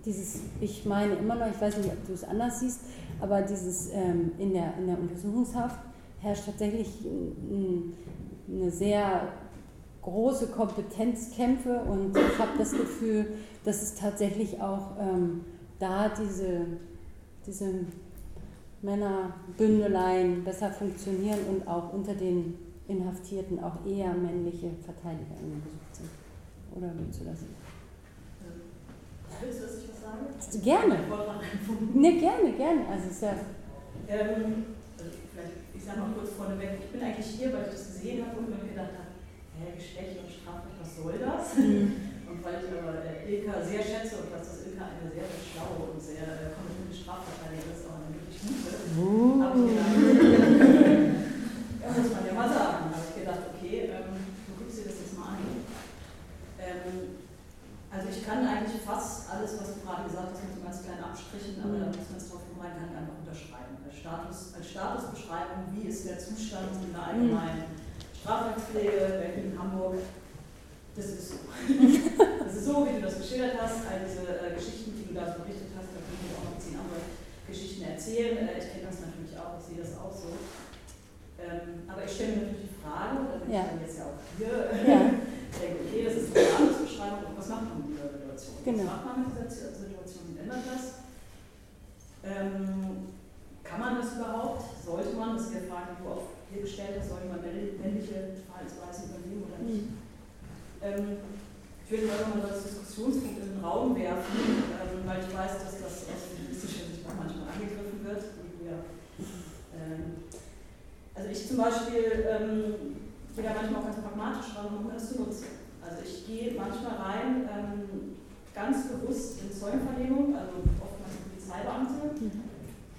dieses, ich meine immer noch, ich weiß nicht, ob du es anders siehst, aber dieses ähm, in, der, in der Untersuchungshaft herrscht tatsächlich eine sehr große Kompetenzkämpfe und ich habe das Gefühl, dass es tatsächlich auch ähm, da diese, diese Männerbündeleien besser funktionieren und auch unter den Inhaftierten auch eher männliche Verteidiger gesucht sind. Oder willst du das? Willst du, dass ich was sage? Gerne. Ne, gerne, gerne. Also ist ja ähm, also vielleicht, ich sage mal kurz vorneweg, ich bin eigentlich hier, weil ich das gesehen habe und mir gedacht habe, hä, Geschlecht und Strafrecht, was soll das? Mhm. Weil ich aber äh, Ilka sehr schätze und dass das Ilka eine sehr, sehr schlaue und sehr äh, kompetente Strafverteidigerin ist, auch eine wirklich gute, uh. habe ich gedacht, ja, muss man ja mal sagen, habe ich gedacht, okay, ähm, du guckst dir das jetzt mal an. Ähm, also ich kann eigentlich fast alles, was du gerade gesagt hast, mit so ganz kleinen Abstrichen, aber da muss man es drauf kommen, kann ich einfach unterschreiben. Als, Status, als Statusbeschreibung, wie ist der Zustand in der allgemeinen Strafrechtspflege, Berlin, Hamburg, das ist so. das ist so, wie du das geschildert hast, all diese äh, Geschichten, die du da berichtet hast, da können wir auch noch zehn andere Geschichten erzählen. Äh, ich kenne das natürlich auch, ich sehe das auch so. Ähm, aber ich stelle mir natürlich die Frage, da bin ja. ich dann jetzt ja auch hier, ja. ich denke, okay, das ist eine Jahresbeschreibung, und was macht man in dieser Situation? Genau. Was macht man in dieser Situation? Wie ändert das? Ähm, kann man das überhaupt? Sollte man, das ist die Frage, die du auch hier gestellt hast, sollte man männliche Verhaltensweisen übernehmen oder nicht? Mhm. Ähm, ich würde mal als Diskussionspunkt in den Raum werfen, ähm, weil ich weiß, dass das aus feministischer Sicht auch manchmal angegriffen wird. Wir, ähm, also ich zum Beispiel gehe da manchmal auch ganz pragmatisch ran, um das zu nutzen. Also ich gehe manchmal rein, ganz bewusst in Zeugenvernehmung, also oftmals Polizeibeamte,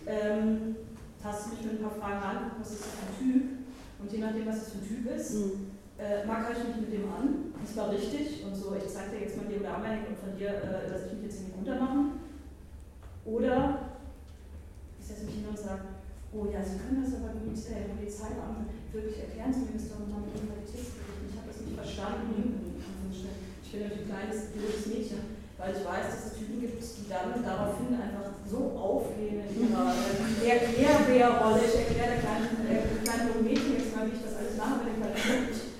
ähm, taste mich mit ein paar Fragen an, was ist das für ein Typ und je nachdem, was das für ein Typ ist, mhm äh, markere ich mich mit dem an, und zwar richtig und so, ich zeige dir jetzt mal die oder Amelik und von dir äh, lasse ich mich jetzt nicht runtermachen. Oder ich setze mich hin und sage, oh ja, Sie können das aber gut, äh, Polizeibeamte, wirklich erklären das doch mal mit Ihrem Qualitätsbericht. Ich habe das nicht verstanden. Ich bin natürlich ein kleines, blödes Mädchen, weil ich weiß, dass es Typen gibt, die dann daraufhin einfach so aufgehen in ihrer äh, Erklärbärrolle. Ich erkläre der kleinen, äh, kleinen Mädchen jetzt mal, wie ich das alles mache, wenn ich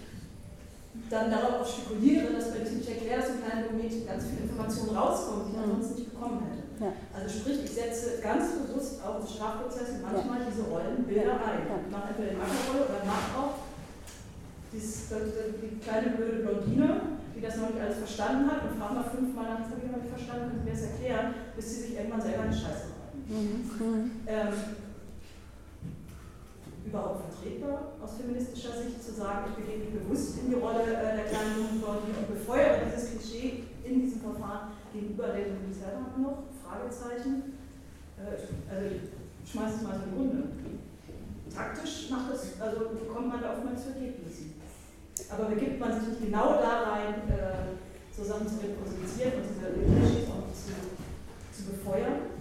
dann darauf spekuliere, dass wenn ich nicht erkläre, dass ein kleines Mädchen ganz viele Informationen rauskommen, die ich ansonsten nicht bekommen hätte. Ja. Also sprich, ich setze ganz bewusst auch im Strafprozess manchmal ja. diese Rollenbilder ein. Ich mache entweder die Mackerrolle oder mache auch dieses, die kleine blöde Blondine, die das noch nicht alles verstanden hat und frage mal fünfmal nach, das habe ich noch nicht verstanden, können Sie mir das erklären, bis sie sich irgendwann selber eine Scheiße machen. Mhm. mhm. Ähm, überhaupt vertretbar aus feministischer Sicht zu sagen, ich begebe mich bewusst in die Rolle äh, der kleinen jungen Frau und befeuere dieses Klischee in diesem Verfahren gegenüber den Polizeibeamten noch? Fragezeichen. Äh, also ich schmeiße es mal so in die Runde. Taktisch macht das, also kommt man da oftmals zu Ergebnissen. Aber begibt man sich nicht genau da rein, äh, so Sachen zu reproduzieren und diese Klischees auch zu, zu befeuern?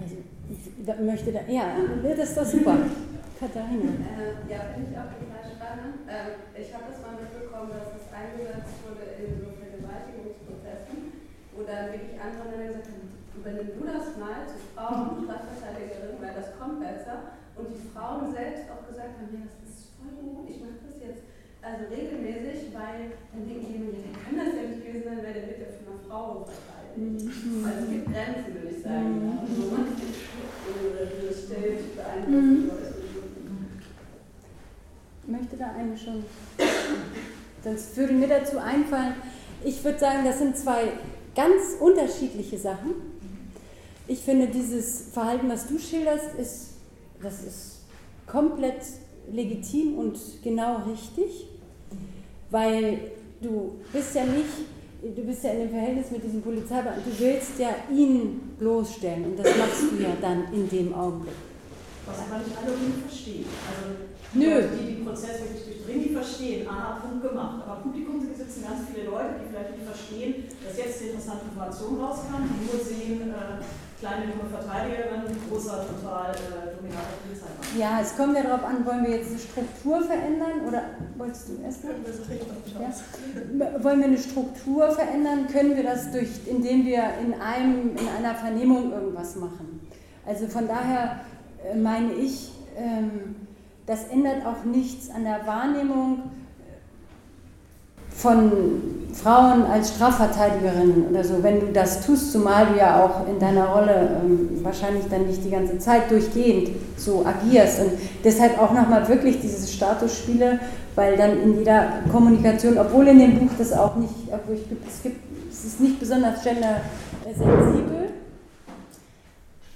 Also ich möchte da, ja, das ist doch super. Katharina. Äh, ja, finde ich auch total spannend. Ähm, ich habe das mal mitbekommen, dass es eingesetzt wurde in so Vergewaltigungsprozessen, wo dann wirklich andere Männer gesagt haben, übernimm du das mal zu Frauen, Strafverteidigerinnen, weil das kommt besser. Und die Frauen selbst auch gesagt haben, ja, das ist voll gut, ich mache das jetzt also regelmäßig, weil dann denken die ja, der kann das ja nicht gewesen sein, weil der wird ja von einer Frau verteidigt. Mhm. Also es gibt Grenzen, würde ich sagen. Mhm. Also man das stellt beeinflusst mhm möchte da eine schon. Sonst würde mir dazu einfallen, ich würde sagen, das sind zwei ganz unterschiedliche Sachen. Ich finde, dieses Verhalten, was du schilderst, ist, das ist komplett legitim und genau richtig, weil du bist ja nicht, du bist ja in dem Verhältnis mit diesem Polizeibeamten, du willst ja ihn bloßstellen und das machst du ja dann in dem Augenblick. Was aber nicht alle unbedingt verstehen. Also Nö. die, die den Prozess wirklich durchdringen, die verstehen, aha, Punkt gemacht. Aber Publikum sind diese sitzen ganz viele Leute, die vielleicht nicht verstehen, dass jetzt eine interessante Information rauskam, die nur sehen, äh, kleine junge Verteidigerin, großer, total äh, dominanter Polizeimann. Ja, es kommt ja darauf an, wollen wir jetzt eine Struktur verändern oder wolltest du erst noch? Ja. Wollen wir eine Struktur verändern? Können wir das durch, indem wir in, einem, in einer Vernehmung irgendwas machen? Also von daher äh, meine ich, ähm, das ändert auch nichts an der Wahrnehmung von Frauen als Strafverteidigerinnen oder so, wenn du das tust, zumal du ja auch in deiner Rolle ähm, wahrscheinlich dann nicht die ganze Zeit durchgehend so agierst. Und deshalb auch nochmal wirklich diese Statusspiele, weil dann in jeder Kommunikation, obwohl in dem Buch das auch nicht, obwohl ich, es gibt, es ist nicht besonders gendersensibel,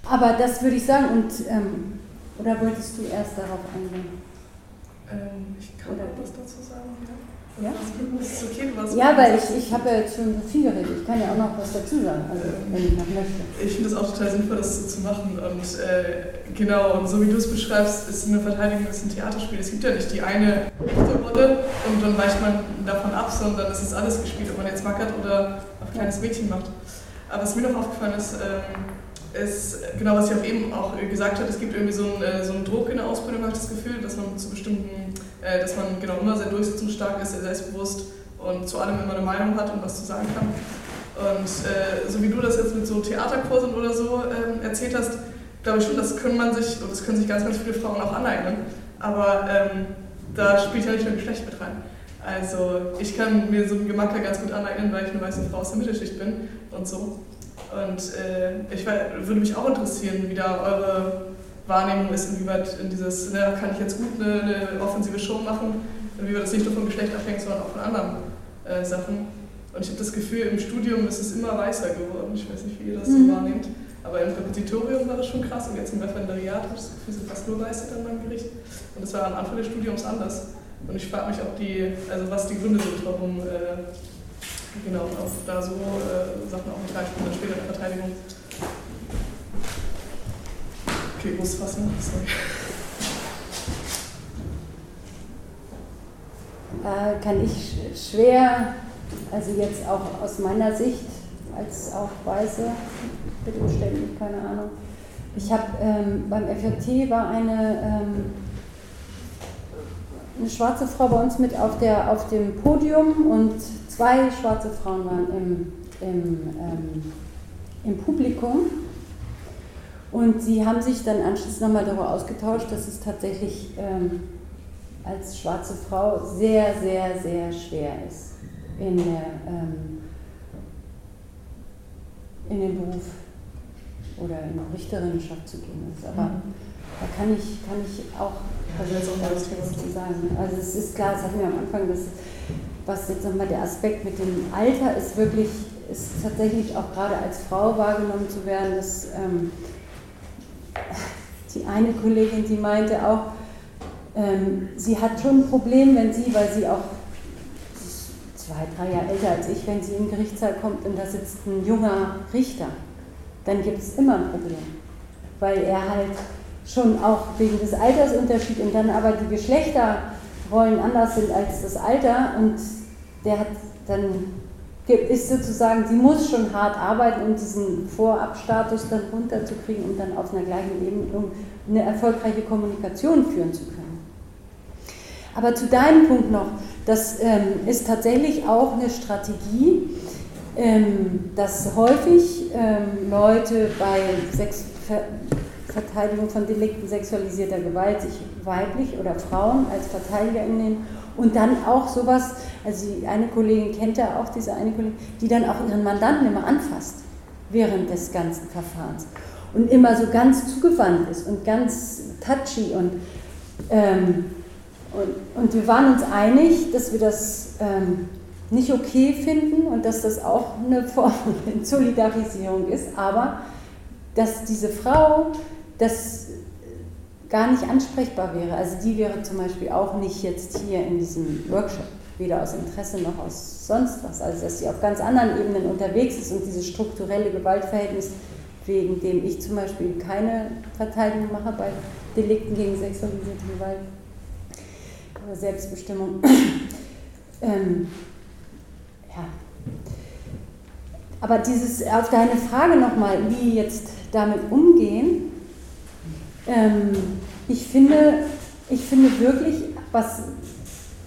aber das würde ich sagen. Und ähm, oder wolltest du erst darauf eingehen? Ähm, ich kann oder was dazu sagen, ja. Ja, okay, ja weil ich, ich habe ja jetzt schon viel geredet. Ich kann ja auch noch was dazu sagen, also, wenn ich noch möchte. Ich finde es auch total sinnvoll, das so zu machen. Und äh, genau, und so wie du es beschreibst, ist eine Verteidigung ist ein Theaterspiel. Es gibt ja nicht die eine Rolle und dann weicht man davon ab, sondern es ist alles gespielt, ob man jetzt mackert oder ein kleines Mädchen macht. Aber was mir noch aufgefallen ist, ähm, ist genau, was ich auch eben auch gesagt habe, es gibt irgendwie so einen, äh, so einen Druck in der Ausbildung, habe ich das Gefühl, dass man zu bestimmten, äh, dass man genau immer sehr durchsetzungsstark ist, sehr selbstbewusst und zu allem immer eine Meinung hat und was zu sagen kann. Und äh, so wie du das jetzt mit so Theaterkursen oder so äh, erzählt hast, glaube ich schon, das können man sich, und das können sich ganz, ganz viele Frauen auch aneignen. Aber ähm, da spielt ja nicht nur Geschlecht mit rein. Also ich kann mir so ein Gemacker ganz gut aneignen, weil ich eine weiße Frau aus der Mittelschicht bin und so. Und äh, ich würde mich auch interessieren, wie da eure Wahrnehmung ist, inwieweit in dieses, ne, kann ich jetzt gut eine, eine offensive Show machen, inwieweit das nicht nur vom Geschlecht abhängt, sondern auch von anderen äh, Sachen. Und ich habe das Gefühl, im Studium ist es immer weißer geworden. Ich weiß nicht, wie ihr das mhm. so wahrnehmt. Aber im Repetitorium war das schon krass und jetzt im Referendariat habe ich das Gefühl, sind fast nur Weiße dann beim Gericht. Und das war am Anfang des Studiums anders. Und ich frage mich, ob die, also was die Gründe sind, warum äh, genau, auch da so äh, Sachen auch mit reinspielen, später in der Verteidigung. Okay, muss fassen, sorry. Äh, kann ich schwer, also jetzt auch aus meiner Sicht, als auch Weiße, bitte mich, keine Ahnung. Ich habe ähm, beim FJT war eine, ähm, eine schwarze Frau bei uns mit auf, der, auf dem Podium und Zwei schwarze Frauen waren im, im, ähm, im Publikum und sie haben sich dann anschließend nochmal darüber ausgetauscht, dass es tatsächlich ähm, als schwarze Frau sehr, sehr, sehr schwer ist, in, der, ähm, in den Beruf oder in die Richterinnenschaft zu gehen. Also, aber mhm. da kann ich, kann ich auch also was zu sagen. Also es ist klar, das hatten wir am Anfang, dass was jetzt nochmal der Aspekt mit dem Alter ist, wirklich, ist tatsächlich auch gerade als Frau wahrgenommen zu werden, dass ähm, die eine Kollegin, die meinte auch, ähm, sie hat schon ein Problem, wenn sie, weil sie auch zwei, drei Jahre älter als ich, wenn sie in den Gerichtssaal kommt und da sitzt ein junger Richter, dann gibt es immer ein Problem, weil er halt schon auch wegen des Altersunterschieds und dann aber die Geschlechter Rollen anders sind als das Alter und der hat dann ist sozusagen, sie muss schon hart arbeiten, um diesen Vorabstatus dann runterzukriegen, um dann auf einer gleichen Ebene eine erfolgreiche Kommunikation führen zu können. Aber zu deinem Punkt noch, das ähm, ist tatsächlich auch eine Strategie, ähm, dass häufig ähm, Leute bei Sex Verteidigung von Delikten sexualisierter Gewalt sich weiblich oder Frauen als VerteidigerInnen und dann auch sowas, also die eine Kollegin kennt ja auch diese eine Kollegin, die dann auch ihren Mandanten immer anfasst während des ganzen Verfahrens und immer so ganz zugewandt ist und ganz touchy und, ähm, und, und wir waren uns einig, dass wir das ähm, nicht okay finden und dass das auch eine Form von Solidarisierung ist, aber dass diese Frau das gar nicht ansprechbar wäre. Also die wäre zum Beispiel auch nicht jetzt hier in diesem Workshop, weder aus Interesse noch aus sonst was. Also dass sie auf ganz anderen Ebenen unterwegs ist und dieses strukturelle Gewaltverhältnis, wegen dem ich zum Beispiel keine Verteidigung mache bei Delikten gegen sexualisierte Gewalt oder Selbstbestimmung. ähm, aber dieses, auf deine Frage nochmal, wie jetzt damit umgehen, ähm, ich, finde, ich finde wirklich, was,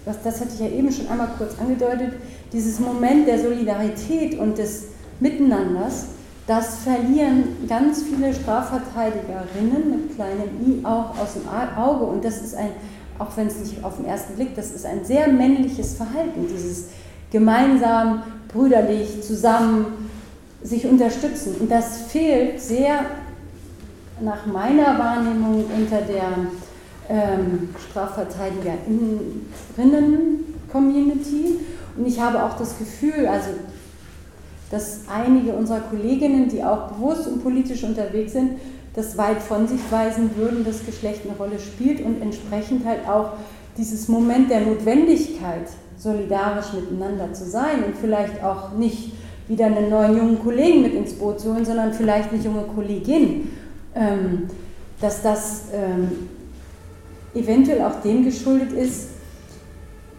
was, das hatte ich ja eben schon einmal kurz angedeutet, dieses Moment der Solidarität und des Miteinanders, das verlieren ganz viele Strafverteidigerinnen mit kleinem i auch aus dem Auge. Und das ist ein, auch wenn es nicht auf den ersten Blick, das ist ein sehr männliches Verhalten, dieses gemeinsam, brüderlich, zusammen sich unterstützen. Und das fehlt sehr nach meiner Wahrnehmung unter der ähm, Strafverteidigerinnen-Community. Und ich habe auch das Gefühl, also dass einige unserer Kolleginnen, die auch bewusst und politisch unterwegs sind, das weit von sich weisen würden, dass Geschlecht eine Rolle spielt und entsprechend halt auch dieses Moment der Notwendigkeit, solidarisch miteinander zu sein und vielleicht auch nicht wieder einen neuen jungen Kollegen mit ins Boot zu holen, sondern vielleicht eine junge Kollegin, dass das ähm, eventuell auch dem geschuldet ist,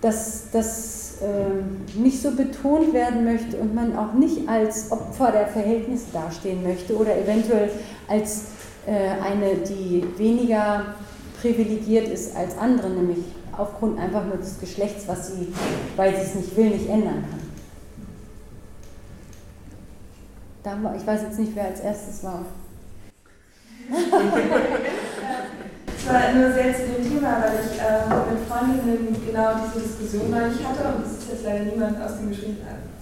dass das ähm, nicht so betont werden möchte und man auch nicht als Opfer der Verhältnisse dastehen möchte oder eventuell als äh, eine, die weniger privilegiert ist als andere, nämlich aufgrund einfach nur des Geschlechts, was sie, weil sie es nicht will, nicht ändern kann. Da war, ich weiß jetzt nicht, wer als erstes war. Es war nur sehr zu dem Thema, weil ich äh, mit Freundinnen genau diese Diskussion neulich hatte und es ist jetzt leider niemand aus dem Gespräch,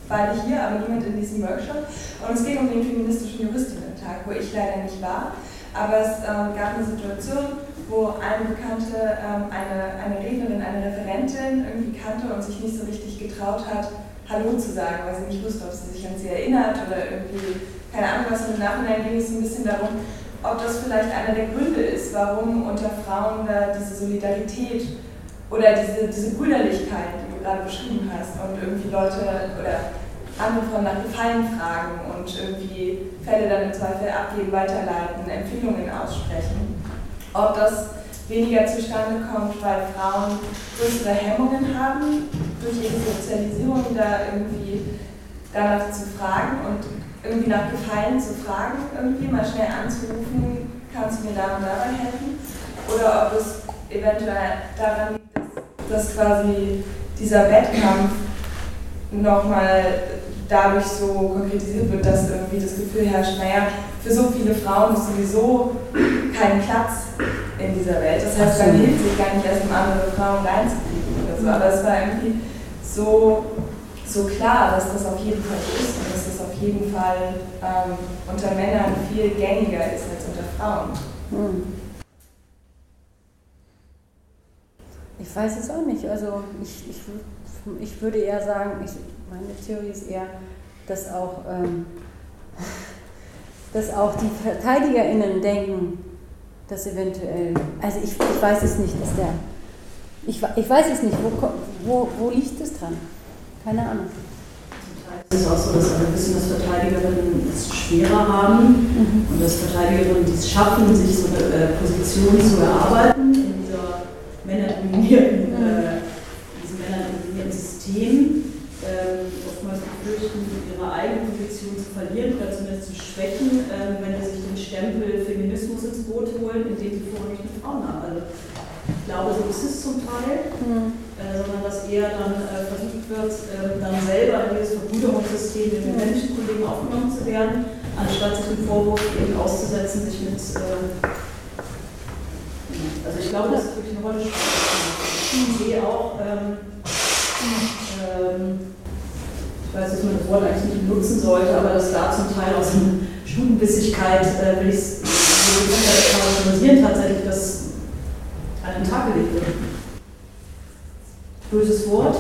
beide hier, aber niemand in diesem Workshop. Und es ging um den feministischen Juristinnen-Tag, wo ich leider nicht war. Aber es ähm, gab eine Situation, wo eine Bekannte ähm, eine, eine Rednerin, eine Referentin irgendwie kannte und sich nicht so richtig getraut hat, Hallo zu sagen, weil sie nicht wusste, ob sie sich an sie erinnert oder irgendwie, keine Ahnung was. Und im Nachhinein ging es ein bisschen darum, ob das vielleicht einer der Gründe ist, warum unter Frauen da diese Solidarität oder diese, diese Brüderlichkeit, die du gerade beschrieben hast, und irgendwie Leute oder andere Frauen nach Gefallen fragen und irgendwie Fälle dann im Zweifel abgeben, weiterleiten, Empfehlungen aussprechen. Ob das weniger zustande kommt, weil Frauen größere Hemmungen haben, durch ihre Sozialisierung da irgendwie danach zu fragen und irgendwie nach Gefallen zu fragen, irgendwie mal schnell anzurufen, kannst du mir da und dabei helfen? Oder ob es eventuell daran liegt, dass, dass quasi dieser Wettkampf nochmal dadurch so konkretisiert wird, dass irgendwie das Gefühl herrscht, naja, für so viele Frauen ist sowieso kein Platz in dieser Welt. Das heißt, man hilft sich gar nicht erst, um andere Frauen reinzukriegen oder so. Aber es war irgendwie so, so klar, dass das auf jeden Fall ist jeden Fall ähm, unter Männern viel gängiger ist als unter Frauen. Hm. Ich weiß es auch nicht. Also ich, ich, ich würde eher sagen, ich, meine Theorie ist eher, dass auch, ähm, dass auch die VerteidigerInnen denken, dass eventuell, also ich, ich weiß es nicht, dass der, ich, ich weiß es nicht, wo, wo, wo liegt es dran? Keine Ahnung. Es ist auch so, dass wir wissen, dass Verteidigerinnen es schwerer haben mhm. und dass Verteidigerinnen es schaffen, sich so eine äh, Position zu erarbeiten in dieser männerdominierten, mhm. äh, diesem männerdominierten System. Ähm, oftmals befürchten, ihre eigene Position zu verlieren oder zumindest zu schwächen, äh, wenn sie sich den Stempel Feminismus ins Boot holen, indem sie nicht mit Frauen haben. Also, ich glaube, so ist es zum Teil, mhm. Äh, sondern dass eher dann äh, versucht wird, äh, dann selber in dieses Verbrüderungssystem mit den männlichen Kollegen aufgenommen zu werden, anstatt sich den Vorwurf eben auszusetzen, sich mit. Äh, also ich glaube, das ist wirklich eine Rolle spielt. Ich sehe auch, ähm, ähm, ich weiß, dass man das Wort eigentlich nicht benutzen sollte, aber dass da zum Teil aus einer Stubenbissigkeit, äh, will ich es charakterisieren, tatsächlich das an den Tag gelegt wird. Böses Wort.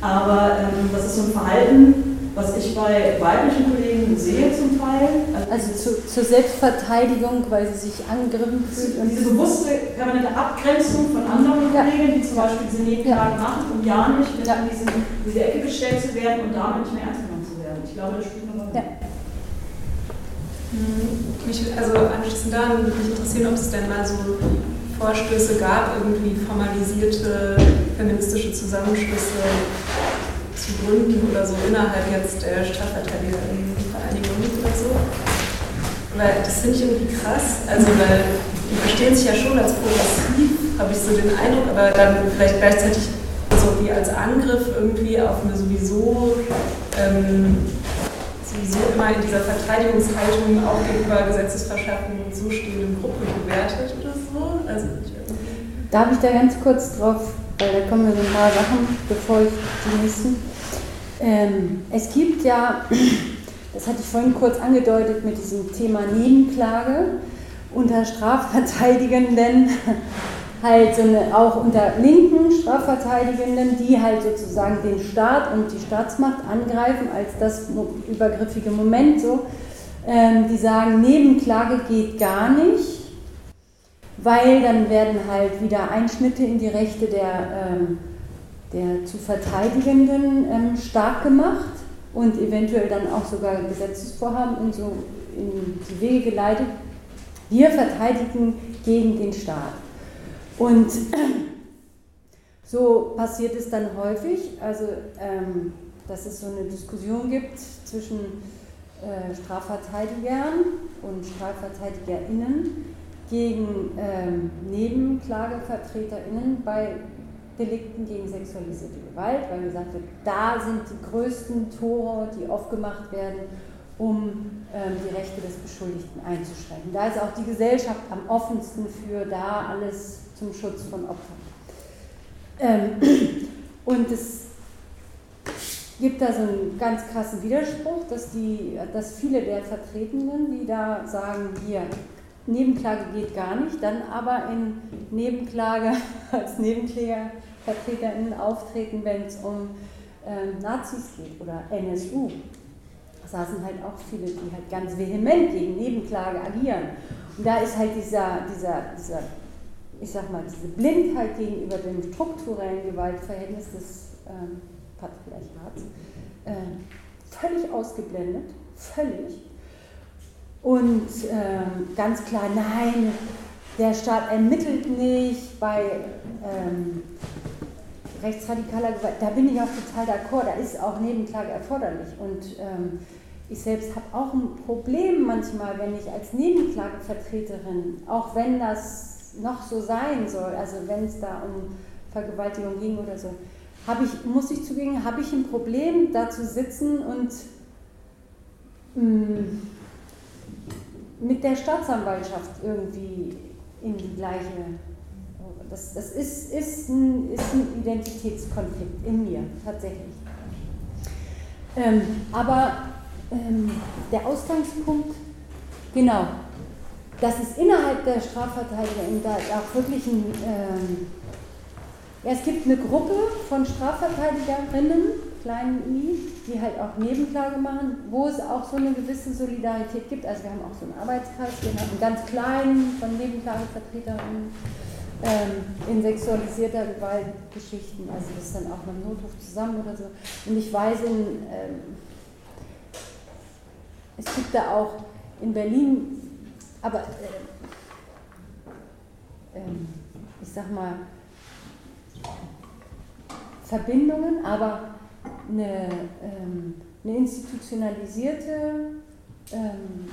Aber ähm, das ist so ein Verhalten, was ich bei weiblichen Kollegen sehe zum Teil. Also, also zu, zur Selbstverteidigung, weil sie sich angegriffen fühlt. Und diese bewusste, permanente Abgrenzung von anderen ja. Kollegen, die zum Beispiel diese Nebenklagen ja. machen, um ja nicht in ja. diese, diese Ecke gestellt zu werden und damit nicht mehr ernst genommen zu werden. Ich glaube, das spielt eine Rolle. Ja. Mich, also anschließend daran würde mich interessieren, ob es denn mal so Vorstöße gab, irgendwie formalisierte feministische Zusammenschlüsse zu gründen oder so innerhalb jetzt der Strafverteidigervereinigung oder so. Weil das finde ich irgendwie krass. Also weil die verstehen sich ja schon als progressiv, habe ich so den Eindruck, aber dann vielleicht gleichzeitig so wie als Angriff irgendwie auf eine sowieso, ähm, sowieso immer in dieser Verteidigungshaltung auch gegenüber Gesetzesverschaffung und so stehenden Gruppe bewertet oder. Also, Darf ich da ganz kurz drauf, weil da kommen mir so ein paar Sachen, bevor ich die nächsten. Ähm, es gibt ja, das hatte ich vorhin kurz angedeutet mit diesem Thema Nebenklage unter Strafverteidigenden halt so eine, auch unter linken Strafverteidigenden, die halt sozusagen den Staat und die Staatsmacht angreifen als das übergriffige Moment so, ähm, die sagen, Nebenklage geht gar nicht, weil dann werden halt wieder Einschnitte in die Rechte der, ähm, der zu Verteidigenden ähm, stark gemacht und eventuell dann auch sogar Gesetzesvorhaben und so in die Wege geleitet. Wir verteidigen gegen den Staat. Und so passiert es dann häufig, also ähm, dass es so eine Diskussion gibt zwischen äh, Strafverteidigern und StrafverteidigerInnen gegen ähm, NebenklagevertreterInnen bei Delikten gegen sexualisierte Gewalt, weil gesagt wird, da sind die größten Tore, die aufgemacht werden, um ähm, die Rechte des Beschuldigten einzuschränken. Da ist auch die Gesellschaft am offensten für da alles zum Schutz von Opfern. Ähm, und es gibt da so einen ganz krassen Widerspruch, dass, die, dass viele der Vertretenen, die da sagen, hier, Nebenklage geht gar nicht, dann aber in Nebenklage als Nebenklägervertreterinnen auftreten, wenn es um äh, Nazis geht oder NSU. Da saßen halt auch viele, die halt ganz vehement gegen Nebenklage agieren. Und da ist halt dieser, dieser, dieser ich sag mal, diese Blindheit gegenüber dem strukturellen Gewaltverhältnis des ähm, Patriarchats äh, völlig ausgeblendet, völlig. Und äh, ganz klar, nein, der Staat ermittelt nicht bei ähm, rechtsradikaler Gewalt. Da bin ich auch total d'accord, da ist auch Nebenklage erforderlich. Und ähm, ich selbst habe auch ein Problem manchmal, wenn ich als Nebenklagevertreterin, auch wenn das noch so sein soll, also wenn es da um Vergewaltigung ging oder so, ich, muss ich zugeben, habe ich ein Problem, da zu sitzen und mh, mm, mit der Staatsanwaltschaft irgendwie in die gleiche. Das, das ist, ist, ein, ist ein Identitätskonflikt in mir, tatsächlich. Ähm, aber ähm, der Ausgangspunkt, genau, dass es innerhalb der Strafverteidiger da auch wirklich ein, ähm, ja, es gibt eine Gruppe von Strafverteidigerinnen, kleinen I, die halt auch Nebenklage machen, wo es auch so eine gewisse Solidarität gibt. Also wir haben auch so einen Arbeitskreis, wir haben einen ganz kleinen von Nebenklagevertreterinnen ähm, in sexualisierter Gewaltgeschichten, also das ist dann auch mit dem Notruf zusammen oder so. Und ich weiß, in, ähm, es gibt da auch in Berlin aber äh, äh, ich sag mal, Verbindungen, aber eine, ähm, eine institutionalisierte ähm,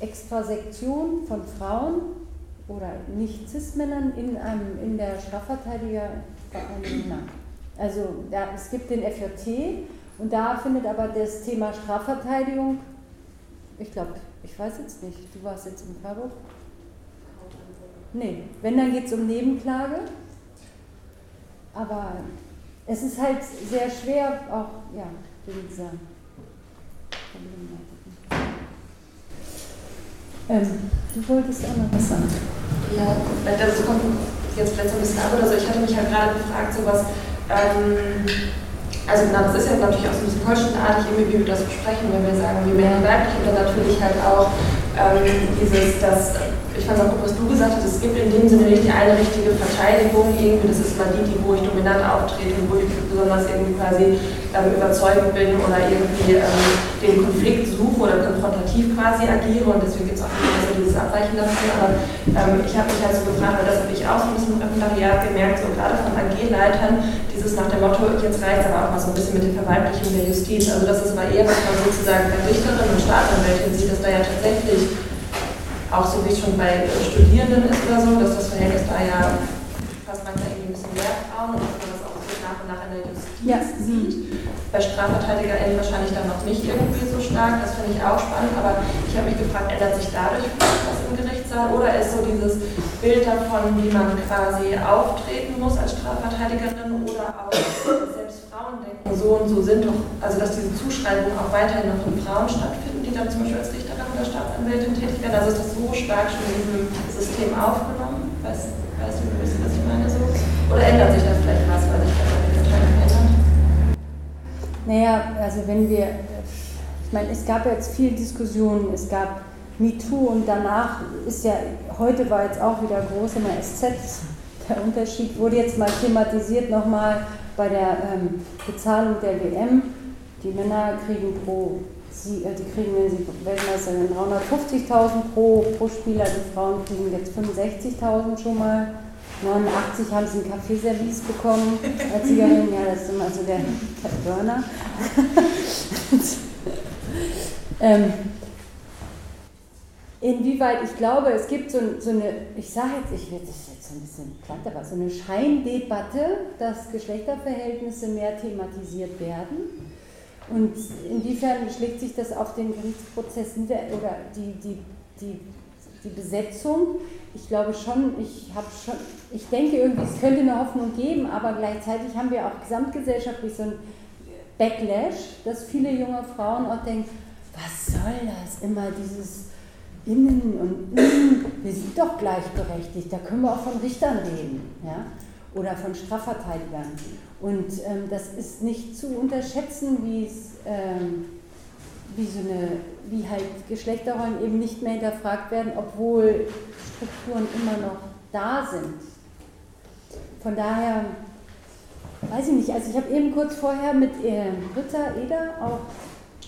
Extrasektion von Frauen oder Nicht-Cis-Männern in, in der Strafverteidigervereinigung Also da, es gibt den FJT und da findet aber das Thema Strafverteidigung ich glaube, ich weiß jetzt nicht. Du warst jetzt in Freiburg? Nee, wenn, dann geht es um Nebenklage. Aber es ist halt sehr schwer, auch ja, wegen dieser ähm, Du wolltest auch noch was sagen. Ja, das kommt jetzt vielleicht so ein bisschen ab oder so. Ich hatte mich halt gerade gefragt, so was. Ähm, also genau, das ist ja natürlich auch so ein bisschen holsteinartig, wie wir das besprechen, wenn wir sagen, wie männlich weiblich dann natürlich halt auch ähm, dieses, dass ich fand auch gut, was du gesagt hast, es gibt in dem Sinne nicht die eine richtige Verteidigung, irgendwie, das ist mal die, die, wo ich dominant auftrete und wo ich besonders irgendwie quasi ähm, überzeugend bin oder irgendwie ähm, den Konflikt suche oder konfrontativ quasi agiere und deswegen gibt es auch immer so dieses Abweichen dafür. Aber ähm, ich habe mich halt so gefragt, weil das habe ich auch so ein bisschen im Referendariat gemerkt, so gerade von AG-Leitern, dieses nach dem Motto, jetzt reicht es aber auch mal so ein bisschen mit der Verweiblichung der Justiz. Also das ist mal eher, was man sozusagen bei Richterin und Staatsanwältin sieht, dass da ja tatsächlich auch so wie es schon bei Studierenden ist oder so, dass das Verhältnis da ja fast manchmal irgendwie ein bisschen mehr Frauen und dass man das auch so nach und nach in der Justiz ja. sieht. Bei StrafverteidigerInnen wahrscheinlich dann noch nicht irgendwie so stark, das finde ich auch spannend, aber ich habe mich gefragt, ändert sich dadurch was im Gerichtssaal oder ist so dieses Bild davon, wie man quasi auftreten muss als Strafverteidigerin oder auch selbst Frauen denken, so und so sind doch, also dass diese Zuschreibungen auch weiterhin noch von Frauen stattfinden, dann zum Beispiel als Richterin oder Staatsanwältin tätig werden, also ist das so stark schon in diesem System aufgenommen? Weißt, weißt du ein bisschen, was ich meine so? Oder ändert sich da vielleicht was, weil sich da die ändert? Naja, also wenn wir, ich meine, es gab jetzt viel Diskussionen, es gab MeToo und danach ist ja, heute war jetzt auch wieder groß immer SZ, der Unterschied wurde jetzt mal thematisiert nochmal bei der ähm, Bezahlung der WM. Die Männer kriegen pro sie, äh, die kriegen, wenn sie Weltmeister sind, 350.000 pro, pro Spieler, die Frauen kriegen jetzt 65.000 schon mal. 89 haben sie ein Kaffeeservice bekommen als Siegerin, ja, das ist immer so der, der Burner. ähm, inwieweit, ich glaube, es gibt so, so eine, ich sage jetzt, ich werde das jetzt ein bisschen platt, aber so eine Scheindebatte, dass Geschlechterverhältnisse mehr thematisiert werden und inwiefern schlägt sich das auf den Gerichtsprozess nieder oder die, die, die, die Besetzung? Ich glaube schon, ich habe schon, ich denke irgendwie, es könnte eine Hoffnung geben, aber gleichzeitig haben wir auch gesamtgesellschaftlich so ein Backlash, dass viele junge Frauen auch denken, was soll das immer, dieses Innen und Innen, wir sind doch gleichberechtigt, da können wir auch von Richtern reden ja? oder von Strafverteidigern. Und ähm, das ist nicht zu unterschätzen, wie es ähm, wie so eine, wie halt Geschlechterrollen eben nicht mehr hinterfragt werden, obwohl Strukturen immer noch da sind. Von daher, weiß ich nicht, also ich habe eben kurz vorher mit äh, Britta Eder, auch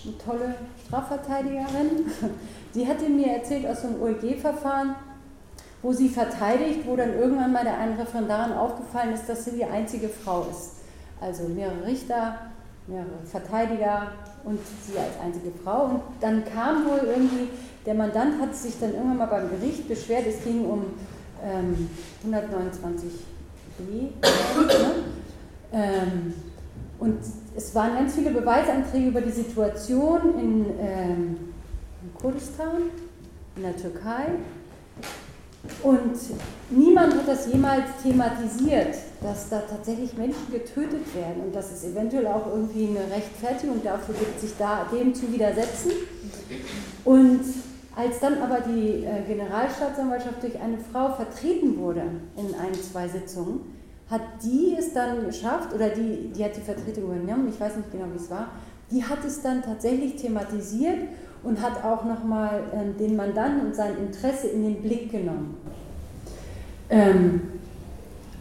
eine tolle Strafverteidigerin, die hatte mir erzählt aus so einem OEG-Verfahren, wo sie verteidigt, wo dann irgendwann mal der einen Referendarin aufgefallen ist, dass sie die einzige Frau ist also mehrere Richter, mehrere Verteidiger und sie als einzige Frau. Und dann kam wohl irgendwie, der Mandant hat sich dann irgendwann mal beim Gericht beschwert, es ging um ähm, 129b. Ne? Ähm, und es waren ganz viele Beweisanträge über die Situation in, ähm, in Kurdistan, in der Türkei, und niemand hat das jemals thematisiert, dass da tatsächlich Menschen getötet werden und dass es eventuell auch irgendwie eine Rechtfertigung dafür gibt, sich da dem zu widersetzen. Und als dann aber die äh, Generalstaatsanwaltschaft durch eine Frau vertreten wurde in ein, zwei Sitzungen, hat die es dann geschafft, oder die, die hat die Vertretung übernommen, ich weiß nicht genau, wie es war, die hat es dann tatsächlich thematisiert und hat auch nochmal ähm, den Mandanten und sein Interesse in den Blick genommen. Ähm,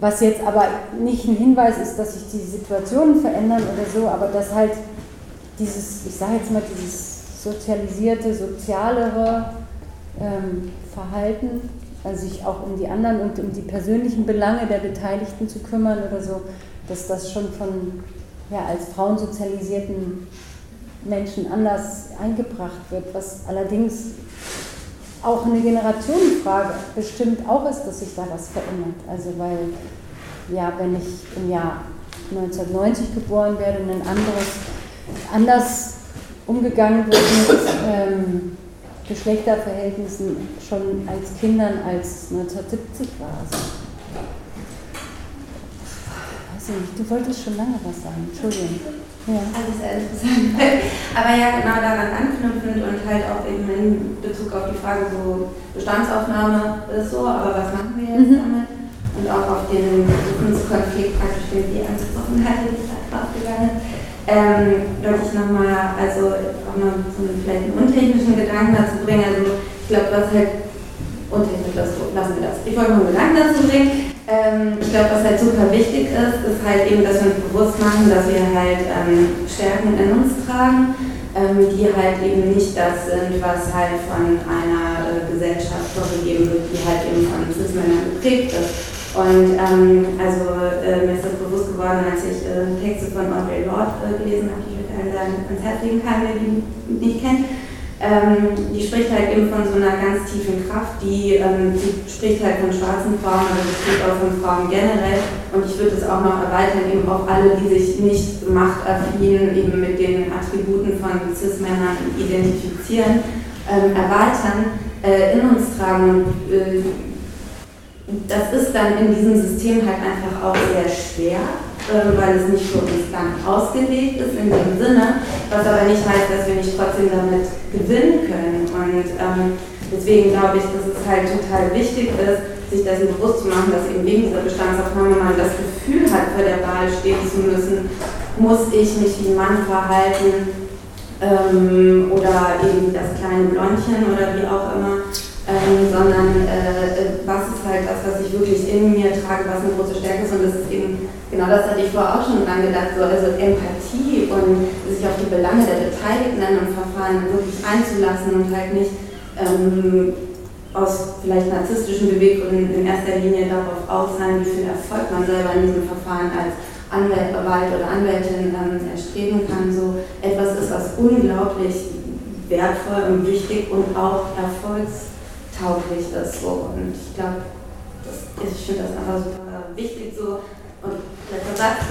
was jetzt aber nicht ein Hinweis ist, dass sich die Situationen verändern oder so, aber dass halt dieses, ich sage jetzt mal, dieses sozialisierte, sozialere ähm, Verhalten, also sich auch um die anderen und um die persönlichen Belange der Beteiligten zu kümmern oder so, dass das schon von ja, als frauensozialisierten Menschen anders eingebracht wird, was allerdings auch eine Generationenfrage bestimmt auch ist, dass sich da was verändert. Also weil, ja, wenn ich im Jahr 1990 geboren werde und ein anderes, anders umgegangen wird mit ähm, Geschlechterverhältnissen schon als Kindern als 1970 war. Also, nicht, du wolltest schon lange was sagen, Entschuldigung. Ja. Also sehr interessant. Aber ja, genau daran anknüpfend und halt auch eben in Bezug auf die Frage so Bestandsaufnahme ist so, aber was machen wir jetzt mhm. damit? Und auch auf den Konflikt praktisch, den die angesprochen hatte, die Zeit draufgegangen ist. Ähm, wollte ich nochmal, also auch noch so einen, vielleicht einen untechnischen Gedanken dazu bringen. Also ich glaube, was halt Untertitel, lassen wir das. Ich wollte noch einen Gedanken dazu bringen. Ähm, ich glaube, was halt super wichtig ist, ist halt eben, dass wir uns bewusst machen, dass wir halt ähm, Stärken in uns tragen, ähm, die halt eben nicht das sind, was halt von einer äh, Gesellschaft vorgegeben wird, die halt eben von Cis-Männern geprägt ist. Und ähm, also äh, mir ist das bewusst geworden, als ich äh, Texte von Audre Lorde äh, gelesen habe, die ich euch allen ans Herz legen kann, wer die nicht kennt. Ähm, die spricht halt eben von so einer ganz tiefen Kraft, die, ähm, die spricht halt von schwarzen Frauen, aber die spricht auch von Frauen generell. Und ich würde es auch noch erweitern, eben auf alle, die sich nicht machtaffin eben mit den Attributen von Cis-Männern identifizieren, ähm, erweitern, äh, in uns tragen. Und äh, das ist dann in diesem System halt einfach auch sehr schwer ähm, weil es nicht für uns dann ausgelegt ist in dem Sinne, was aber nicht heißt, dass wir nicht trotzdem damit gewinnen können. Und ähm, deswegen glaube ich, dass es halt total wichtig ist, sich dessen bewusst zu machen, dass eben wegen dieser Bestandsaufnahme man das Gefühl hat, vor der Wahl stehen zu müssen, muss ich mich wie Mann verhalten ähm, oder eben das kleine Blondchen oder wie auch immer ähm, sondern äh, was ist halt das, was ich wirklich in mir trage, was eine große Stärke ist. Und das ist eben, genau das hatte ich vorher auch schon dran gedacht, so, also Empathie und sich auf die Belange der Beteiligten einem Verfahren wirklich einzulassen und halt nicht ähm, aus vielleicht narzisstischen Beweggründen in erster Linie darauf aus sein, wie viel Erfolg man selber in diesem Verfahren als Anwalt oder Anwältin ähm, erstreben kann. So etwas ist, was unglaublich wertvoll und wichtig und auch erfolgs tauglich ist. So. Und ich glaube, ich finde das einfach super wichtig so. Und letzter Satz,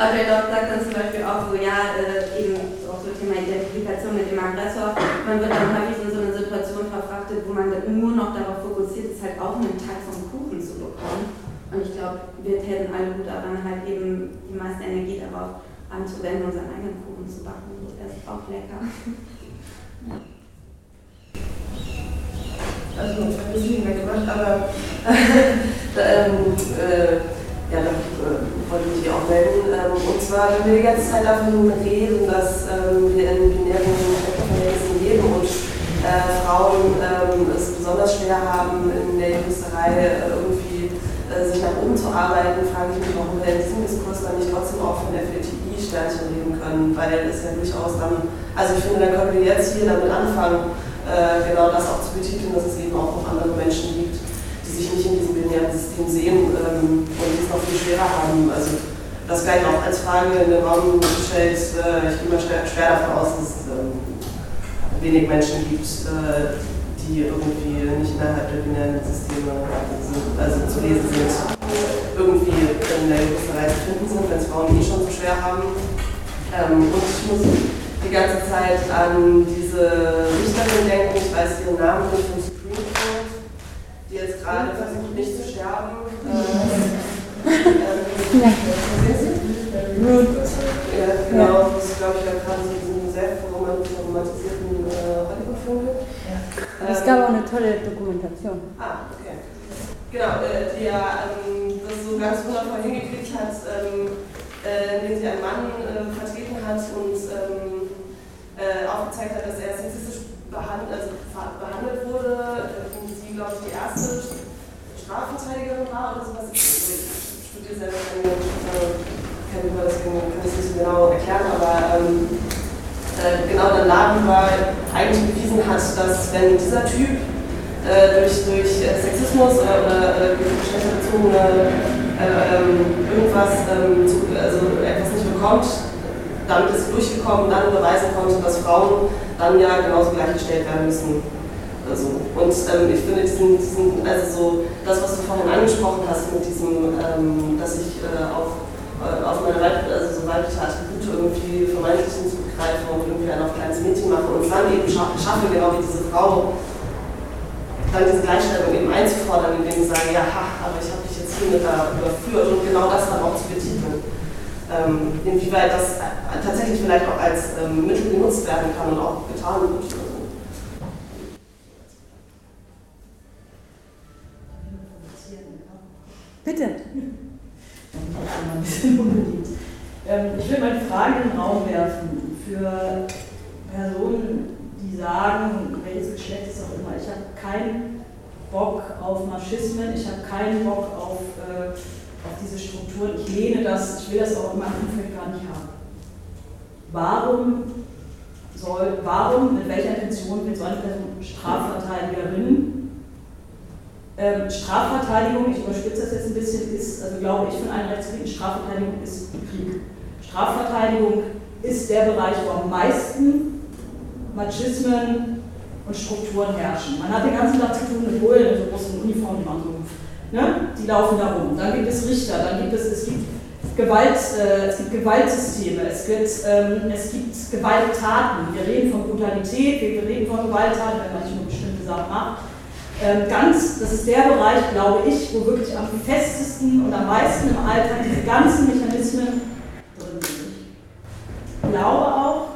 Audrey Lorde sagt dann zum Beispiel auch so, ja, äh, eben auch so Thema Identifikation mit dem Aggressor. Man wird dann häufig in so eine Situation verfrachtet, wo man nur noch darauf fokussiert ist, halt auch einen Teil vom Kuchen zu bekommen. Und ich glaube, wir täten alle gut daran, halt eben die meiste Energie darauf anzuwenden, unseren eigenen Kuchen zu backen. Der ist auch lecker. ja also ein bisschen weggemacht, aber ähm, äh, ja, da äh, wollte ich mich auch melden. Ähm, und zwar, wenn wir die ganze Zeit davon reden, dass ähm, wir in binären Verhältnissen leben und äh, Frauen ähm, es besonders schwer haben, in der Juristerei äh, irgendwie äh, sich nach oben zu arbeiten, frage ich mich, warum wir in diesem Diskurs dann nicht trotzdem auch von FLTI-Sternchen reden können, weil es ja durchaus dann, also ich finde, dann können wir jetzt hier damit anfangen, äh, genau das auch zu betiteln, dass es eben auch noch andere Menschen gibt, die sich nicht in diesem binären System sehen ähm, und es noch viel schwerer haben. Also das gleich auch als Frage in den Raum gestellt. Äh, ich gehe mal schwer, schwer, davon aus, dass es ähm, wenig Menschen gibt, äh, die irgendwie nicht innerhalb der binären Systeme sind, also zu lesen sind, irgendwie in der Juristerei zu finden sind, wenn es Frauen eh schon so schwer haben. Ähm, und ich muss die ganze Zeit an diese Richterin denken, ich weiß ihren Namen nicht vom Supreme Court, die jetzt gerade versucht nicht zu sterben. Äh, ja, genau, das ist glaube ich ja gerade so diesen sehr romantisierten äh, Hollywood-Film. Ja. Es gab auch eine tolle Dokumentation. Ah, okay. Genau, äh, die ja ähm, das so ganz wundervoll hingekriegt hat, ähm, äh, indem sie einen Mann äh, vertreten hat und ähm, äh, aufgezeigt hat, dass er sexistisch behandelt, also behandelt wurde. Und sie, glaube ich, die erste Strafverteidigerin war oder sowas. Ich studiere selber keine, äh, über deswegen kann ich es nicht so genau erklären, aber ähm, äh, genau der Laden war eigentlich bewiesen hat, dass wenn dieser Typ äh, durch, durch äh, Sexismus oder, oder geschlechterbezogene äh, ähm, irgendwas, ähm, zu, also etwas nicht bekommt, damit ist durchgekommen, dann beweisen konnte, dass Frauen dann ja genauso gleichgestellt werden müssen. Also, und ähm, ich finde diesen, diesen, also so, das, was du vorhin angesprochen hast mit diesem, ähm, dass ich äh, auf, äh, auf meine Weib also so weibliche Attribute irgendwie vermeintlich zugreife und irgendwie ein auf kleines Mädchen mache und dann eben schaffe, genau wie diese Frau, dann diese Gleichstellung eben einzufordern, indem sie sagen, ja, ha, aber ich habe dich jetzt hiermit da überführt und genau das dann auch zu ähm, inwieweit das tatsächlich vielleicht auch als ähm, Mittel genutzt werden kann und auch getan wird. Bitte. Ähm, ich will meine Frage in den Raum werfen für Personen, die sagen, welches Geschlecht ist auch immer, ich habe kein Bock auf Maschismen, ich habe keinen Bock auf, äh, auf diese Strukturen, ich lehne das, ich will das auch in meinem Umfeld gar nicht haben. Warum soll, warum, mit welcher Intention will so eine Person Strafverteidigerin? Ähm, Strafverteidigung, ich überspitze das jetzt ein bisschen, ist, also glaube ich, von allen Rechtsgebieten, Strafverteidigung ist Krieg. Strafverteidigung ist der Bereich, wo am meisten Machismen und Strukturen herrschen. Man hat den ganzen Tag zu tun mit Bullen so großen Uniformen, die so, ne? die laufen da rum. Dann gibt es Richter, dann gibt es, es gibt Gewalt, äh, es gibt Gewaltsysteme, es gibt, ähm, es gibt Gewalttaten. Wir reden von Brutalität, wir reden von Gewalttaten, wenn man nicht nur bestimmte Sachen macht. Ähm, ganz, das ist der Bereich, glaube ich, wo wirklich am festesten und am meisten im Alltag diese ganzen Mechanismen drin sind. Ich glaube auch,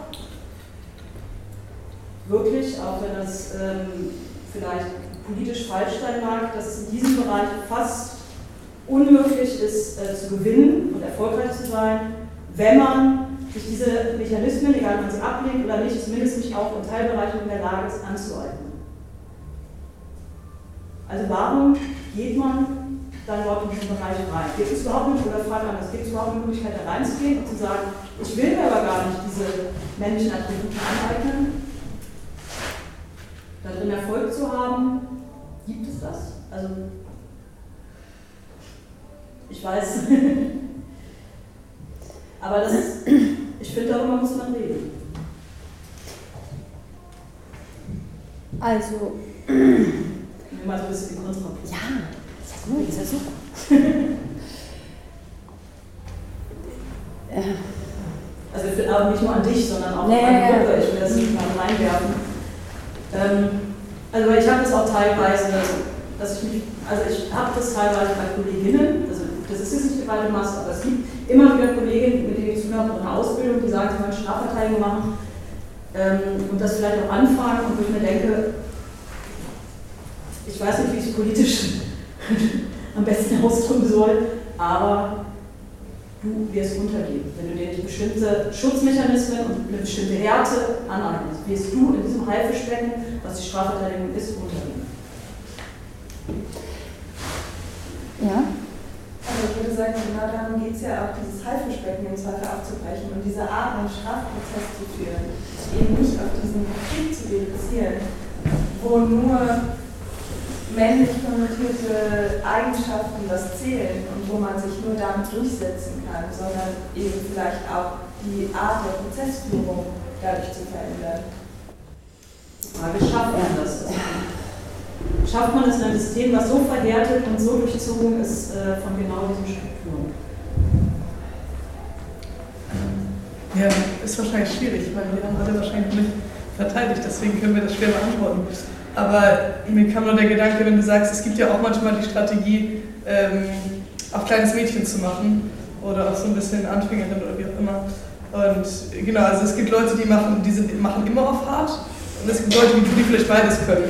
wirklich, auch wenn das ähm, vielleicht politisch falsch sein mag, dass es in diesem Bereich fast unmöglich ist äh, zu gewinnen und erfolgreich zu sein, wenn man sich diese Mechanismen, egal ob man sie ablegt oder nicht, zumindest nicht auch in Teilbereichen in der Lage ist anzueignen. Also warum geht man dann überhaupt in diesen Bereich rein? Gibt es überhaupt nicht, oder frage anders, gibt überhaupt eine Möglichkeit da reinzugehen und zu sagen, ich will mir aber gar nicht diese männlichen Attribute aneignen, darin Erfolg zu haben? Gibt es das? Also ich weiß. Aber das ist, ich finde, darüber muss man reden. Also. Nimm mal so ein bisschen die Kontrapunkt. Ja, ist ja gut, ist ja super. also ich will aber nicht nur an dich, sondern auch nee, an die Gruppe. Ich will das nicht mal reinwerfen. Ähm, also ich habe das auch teilweise, dass ich mich, also ich habe das teilweise bei Kolleginnen, das ist jetzt nicht die breite aber es gibt immer wieder Kolleginnen, mit denen ich zu tun habe, in der Ausbildung, die sagen, sie wollen Strafverteidigung machen ähm, und das vielleicht auch anfangen und wo ich mir denke, ich weiß nicht, wie ich es politisch am besten ausdrücken soll, aber du wirst untergehen. Wenn du dir nicht bestimmte Schutzmechanismen und eine bestimmte Härte aneignest, wirst du in diesem Haifischbecken, was die Strafverteidigung ist, untergehen. Ja? Sagen, genau darum geht es ja auch, dieses Haifischbecken im Zweifel aufzubrechen und diese Art, einen Strafprozess zu führen. Eben nicht auf diesen Konflikt zu reduzieren, wo nur männlich konnotierte Eigenschaften das zählen und wo man sich nur damit durchsetzen kann, sondern eben vielleicht auch die Art der Prozessführung dadurch zu verändern. Die Frage, schafft man das? Schafft man es in einem System, was so verhärtet und so durchzogen ist äh, von genau diesen Strukturen? Ja, ist wahrscheinlich schwierig, weil wir haben alle wahrscheinlich nicht verteidigt, deswegen können wir das schwer beantworten. Aber mir kam nur der Gedanke, wenn du sagst, es gibt ja auch manchmal die Strategie, ähm, auf kleines Mädchen zu machen oder auch so ein bisschen Anfängerin oder wie auch immer. Und genau, also es gibt Leute, die machen, die sind, machen immer auf hart und es gibt Leute die vielleicht beides können.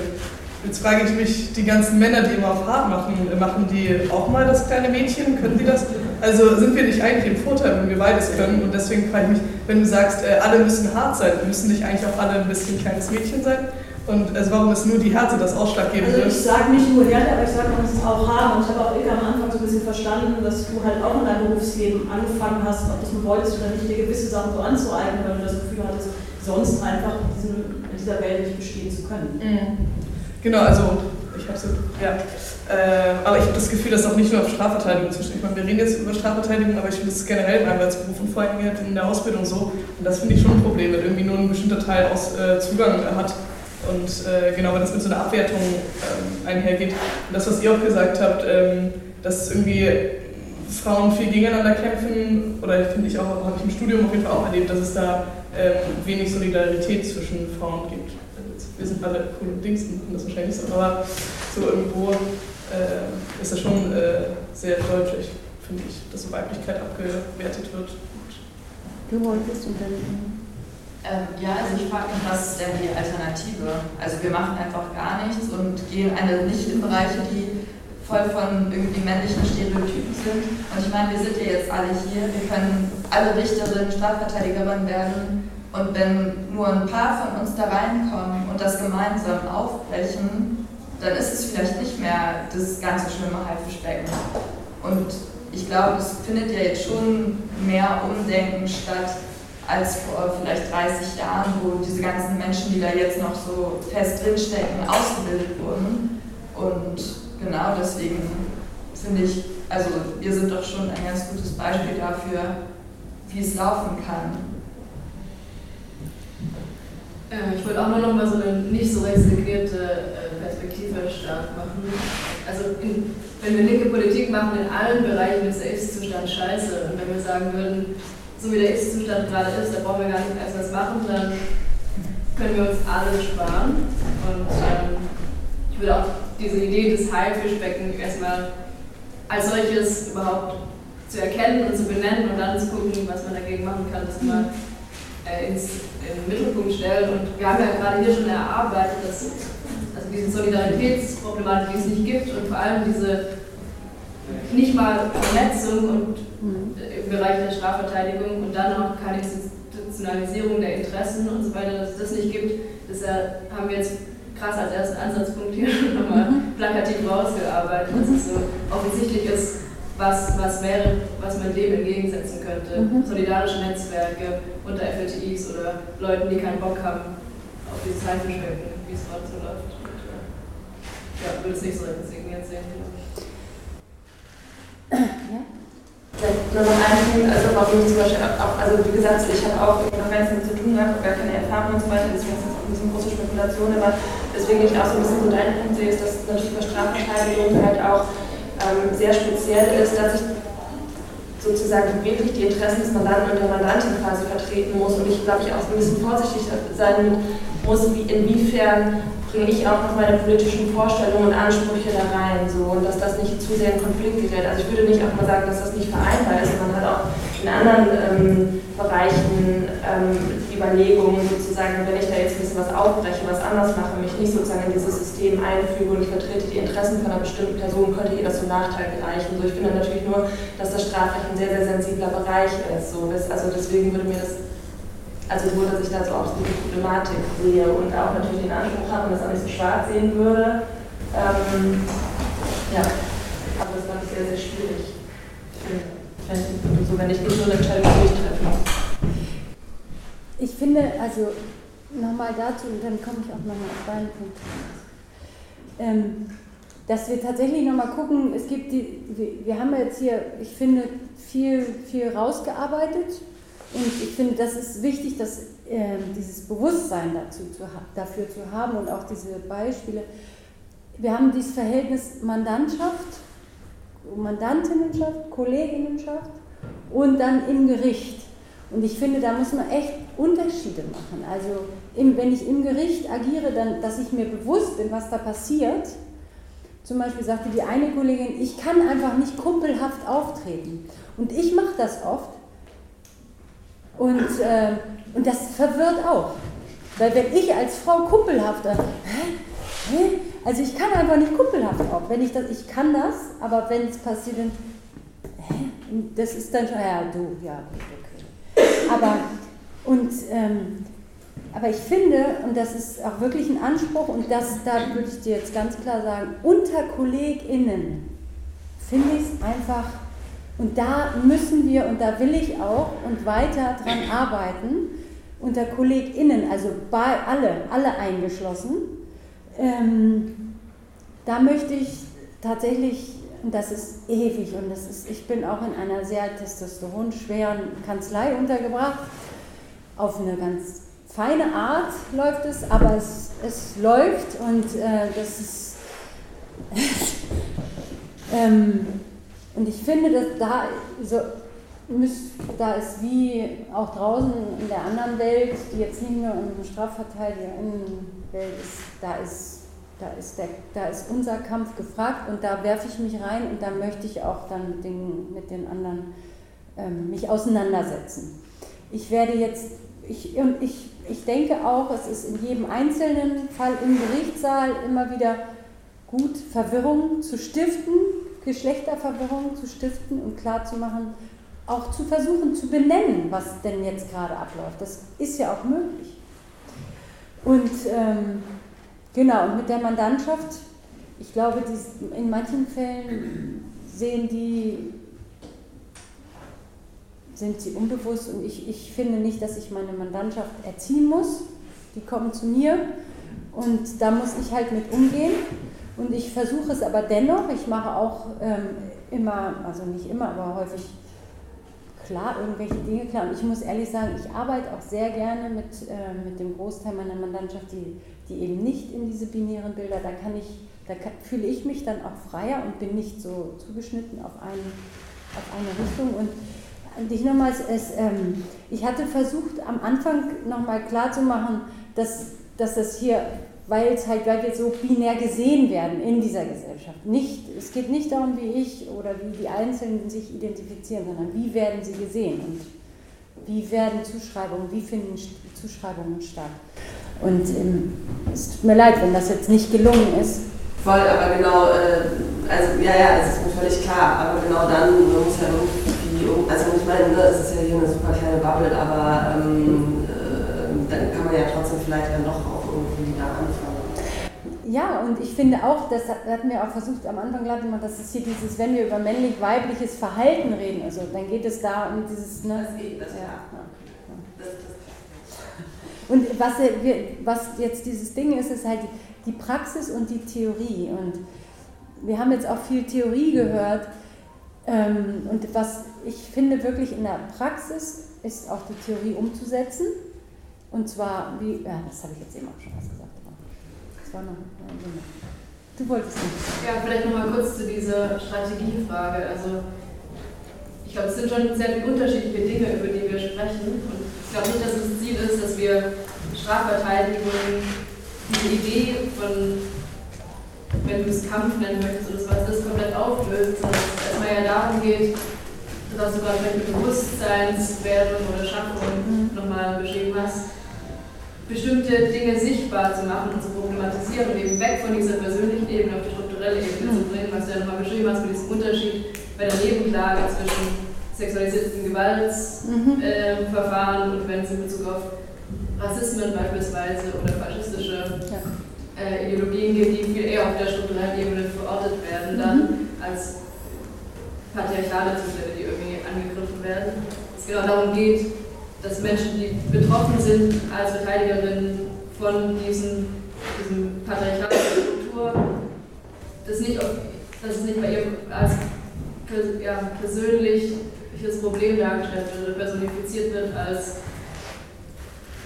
Jetzt frage ich mich, die ganzen Männer, die immer auf hart machen, machen die auch mal das kleine Mädchen? Können die das? Also sind wir nicht eigentlich im Vorteil, wenn wir beides können? Und deswegen frage ich mich, wenn du sagst, äh, alle müssen hart sein, müssen nicht eigentlich auch alle ein bisschen kleines Mädchen sein? Und also warum ist nur die Härte das Ausschlaggebende? Also ich sage nicht nur Härte, aber ich sage, man muss es auch haben. Und ich habe auch Ilka am Anfang so ein bisschen verstanden, dass du halt auch in deinem Berufsleben angefangen hast, ob du es nur wolltest oder nicht, dir gewisse Sachen so anzueignen, weil du das Gefühl hattest, sonst einfach in, diesem, in dieser Welt nicht bestehen zu können. Mhm. Genau, also ich habe so, ja. Äh, aber ich habe das Gefühl, dass auch nicht nur auf Strafverteidigung zusteht. Ich meine, wir reden jetzt über Strafverteidigung, aber ich finde das generell im Anwaltsberuf und vor allem halt in der Ausbildung so. Und das finde ich schon ein Problem, wenn irgendwie nur ein bestimmter Teil aus äh, Zugang hat. Und äh, genau, wenn das mit so einer Abwertung ähm, einhergeht. Und das, was ihr auch gesagt habt, ähm, dass irgendwie Frauen viel gegeneinander kämpfen, oder finde ich auch, habe ich im Studium auf jeden Fall auch erlebt, dass es da ähm, wenig Solidarität zwischen Frauen gibt wir sind alle coole Dings und das wahrscheinlich so, aber so irgendwo äh, ist das schon äh, sehr deutlich, finde ich, dass so Weiblichkeit abgewertet wird. Du wolltest unternehmen. Ähm, ja, also ich frage mich, was ist denn die Alternative? Also wir machen einfach gar nichts und gehen eine nicht in Bereiche, die voll von irgendwie männlichen Stereotypen sind. Und ich meine, wir sind ja jetzt alle hier, wir können alle Richterinnen, Strafverteidigerinnen werden und wenn nur ein paar von uns da reinkommen und das gemeinsam aufbrechen, dann ist es vielleicht nicht mehr das ganze schlimme Haifischbecken. Und ich glaube, es findet ja jetzt schon mehr Umdenken statt als vor vielleicht 30 Jahren, wo diese ganzen Menschen, die da jetzt noch so fest drinstecken, ausgebildet wurden. Und genau deswegen finde ich, also wir sind doch schon ein ganz gutes Beispiel dafür, wie es laufen kann. Äh, ich wollte auch nur noch mal so eine nicht so resignierte äh, Perspektive stark machen. Also in, wenn wir linke Politik machen, in allen Bereichen ist der Ist-Zustand scheiße. Und wenn wir sagen würden, so wie der Ist-Zustand gerade ist, da brauchen wir gar nicht erst was machen, dann können wir uns alle sparen. Und ähm, ich würde auch diese Idee des Haifischbecken erstmal als solches überhaupt zu erkennen und zu benennen und dann zu gucken, was man dagegen machen kann, das mal äh, ins, in den Mittelpunkt stellen. Und wir haben ja gerade hier schon erarbeitet, dass also diese Solidaritätsproblematik, die es nicht gibt und vor allem diese nicht mal Vernetzung und im Bereich der Strafverteidigung und dann auch keine Institutionalisierung der Interessen und so weiter, dass es das nicht gibt, das haben wir jetzt krass als ersten Ansatzpunkt hier nochmal plakativ rausgearbeitet, dass es so offensichtlich ist, was, was wäre, was man dem entgegensetzen könnte. Mhm. Solidarische Netzwerke unter FLTIs oder Leuten, die keinen Bock haben auf dieses Haifischwirken, wie es gerade so läuft. Und, ja, würde es nicht so sehen, glaube ich. Ja? Vielleicht nur noch ein Punkt, also warum zum Beispiel auch, also wie gesagt, ich habe auch nichts damit zu tun gehabt, gar keine Erfahrung und so weiter, deswegen ist das auch ein bisschen große Spekulation, aber deswegen ich auch so ein bisschen so deinen Punkt sehe, ist, dass natürlich bei Strafverteidigung halt auch ähm, sehr speziell ist, dass ich sozusagen wirklich die Interessen des Mandanten und der Mandantin quasi vertreten muss und ich glaube ich auch ein bisschen vorsichtig sein muss, wie, inwiefern bringe ich auch noch meine politischen Vorstellungen und Ansprüche da rein so, und dass das nicht zu sehr in Konflikt gerät. Also ich würde nicht auch mal sagen, dass das nicht vereinbar ist. Man hat auch in anderen ähm, Bereichen ähm, Überlegungen sozusagen, wenn ich da jetzt ein bisschen was aufbreche, was anders mache, mich nicht sozusagen in dieses System einfüge und ich vertrete die Interessen von einer bestimmten Person, könnte ihr das zum Nachteil gereichen. So, ich finde natürlich nur, dass das Strafrecht ein sehr, sehr sensibler Bereich ist. So, das, also deswegen würde mir das also nur, dass ich da so auch so die Problematik sehe und auch natürlich den Anspruch habe und das auch nicht so schwarz sehen würde. Ähm, ja, aber das war sehr, sehr schwierig. So, wenn ich nicht eine Entscheidung durchtreffen. Ich finde, also nochmal dazu, und dann komme ich auch nochmal auf deinen Punkt. Ähm, dass wir tatsächlich nochmal gucken, es gibt die, wir haben jetzt hier, ich finde, viel, viel rausgearbeitet und ich finde, das ist wichtig, dass äh, dieses Bewusstsein dazu zu, dafür zu haben und auch diese Beispiele. Wir haben dieses Verhältnis Mandantschaft, Mandantinnenschaft, Kolleginnenschaft und dann im Gericht. Und ich finde, da muss man echt Unterschiede machen. Also im, wenn ich im Gericht agiere, dann, dass ich mir bewusst bin, was da passiert. Zum Beispiel sagte die eine Kollegin, ich kann einfach nicht kumpelhaft auftreten. Und ich mache das oft. Und, äh, und das verwirrt auch. Weil wenn ich als Frau kumpelhafter, hä? Hä? Also ich kann einfach nicht kumpelhaft auch. Wenn ich das, ich kann das, aber wenn es passiert, dann, hä? das ist dann schon, ja, du, ja, okay. Aber, und, ähm, aber ich finde, und das ist auch wirklich ein Anspruch, und das, da würde ich dir jetzt ganz klar sagen, unter KollegInnen finde ich es einfach und da müssen wir, und da will ich auch und weiter dran arbeiten, unter KollegInnen, also bei alle, alle eingeschlossen. Ähm, da möchte ich tatsächlich, und das ist ewig, und das ist, ich bin auch in einer sehr testosteronschweren Kanzlei untergebracht, auf eine ganz feine Art läuft es, aber es, es läuft und äh, das ist. ähm, und ich finde, dass da, so, da ist wie auch draußen in der anderen Welt, die jetzt nicht nur in der Strafverteidigerinnenwelt ist, da ist, da, ist der, da ist unser Kampf gefragt und da werfe ich mich rein und da möchte ich auch dann mit den, mit den anderen ähm, mich auseinandersetzen. Ich werde jetzt, ich, und ich, ich denke auch, es ist in jedem einzelnen Fall im Gerichtssaal immer wieder gut, Verwirrung zu stiften, Geschlechterverwirrung zu stiften und klarzumachen, auch zu versuchen zu benennen, was denn jetzt gerade abläuft. Das ist ja auch möglich. Und ähm, genau, und mit der Mandantschaft ich glaube, in manchen Fällen sehen die, sind sie unbewusst und ich, ich finde nicht, dass ich meine Mandantschaft erziehen muss. Die kommen zu mir und da muss ich halt mit umgehen. Und ich versuche es aber dennoch. Ich mache auch ähm, immer, also nicht immer, aber häufig klar irgendwelche Dinge klar. Und ich muss ehrlich sagen, ich arbeite auch sehr gerne mit, äh, mit dem Großteil meiner Mandantschaft, die, die eben nicht in diese binären Bilder, da kann ich, da kann, fühle ich mich dann auch freier und bin nicht so zugeschnitten auf, einen, auf eine Richtung. Und dich nochmals, es, ähm, ich hatte versucht am Anfang nochmal klarzumachen, dass, dass das hier weil es halt, weil wir so binär gesehen werden in dieser Gesellschaft. Nicht, es geht nicht darum, wie ich oder wie die Einzelnen sich identifizieren, sondern wie werden sie gesehen und wie werden Zuschreibungen, wie finden Zuschreibungen statt. Und ähm, es tut mir leid, wenn das jetzt nicht gelungen ist. Voll, aber genau, äh, also ja, ja, es ist mir völlig klar, aber genau dann muss ja irgendwie, also ich meine, ne, es ist ja hier eine super kleine Bubble, aber ähm, äh, dann kann man ja trotzdem vielleicht dann doch auch irgendwie da anfangen. Ja, und ich finde auch, das hatten wir auch versucht am Anfang klar gemacht, dass es hier dieses, wenn wir über männlich-weibliches Verhalten reden, also dann geht es da um dieses, ne? Das geht, das ja. ja. Und was, was jetzt dieses Ding ist, ist halt die Praxis und die Theorie. Und wir haben jetzt auch viel Theorie gehört. Ähm, und was ich finde wirklich in der Praxis ist auch die Theorie umzusetzen. Und zwar, wie, ja, das habe ich jetzt eben auch schon was gesagt. Das war noch, du wolltest nicht. Ja, vielleicht nochmal kurz zu dieser Strategiefrage. Also, ich glaube, es sind schon sehr viele unterschiedliche Dinge, über die wir sprechen. Und ich glaube nicht, dass das Ziel ist, dass wir Strafverteidigung, diese Idee von, wenn du es Kampf nennen möchtest oder was, das komplett auflöst, sondern es erstmal ja darum geht, dass du gerade mit Bewusstseinswerdung oder Schaffung mhm. nochmal beschrieben hast, bestimmte Dinge sichtbar zu machen und zu problematisieren und eben weg von dieser persönlichen Ebene auf die strukturelle Ebene zu bringen, was du ja nochmal beschrieben hast mit diesem Unterschied bei der Nebenklage zwischen sexualisierten Gewaltsverfahren mhm. äh, und wenn es in Bezug auf Rassismen beispielsweise oder faschistische ja. äh, Ideologien gibt, die viel eher auf der strukturellen Ebene verortet werden, mhm. dann als patriarchale Zustände, die irgendwie angegriffen werden. Es genau darum geht, dass Menschen, die betroffen sind als Verteidigerinnen von diesen, diesem patriarchalischen Struktur, das nicht, dass es nicht bei ihr als ja, persönliches Problem dargestellt wird oder personifiziert wird als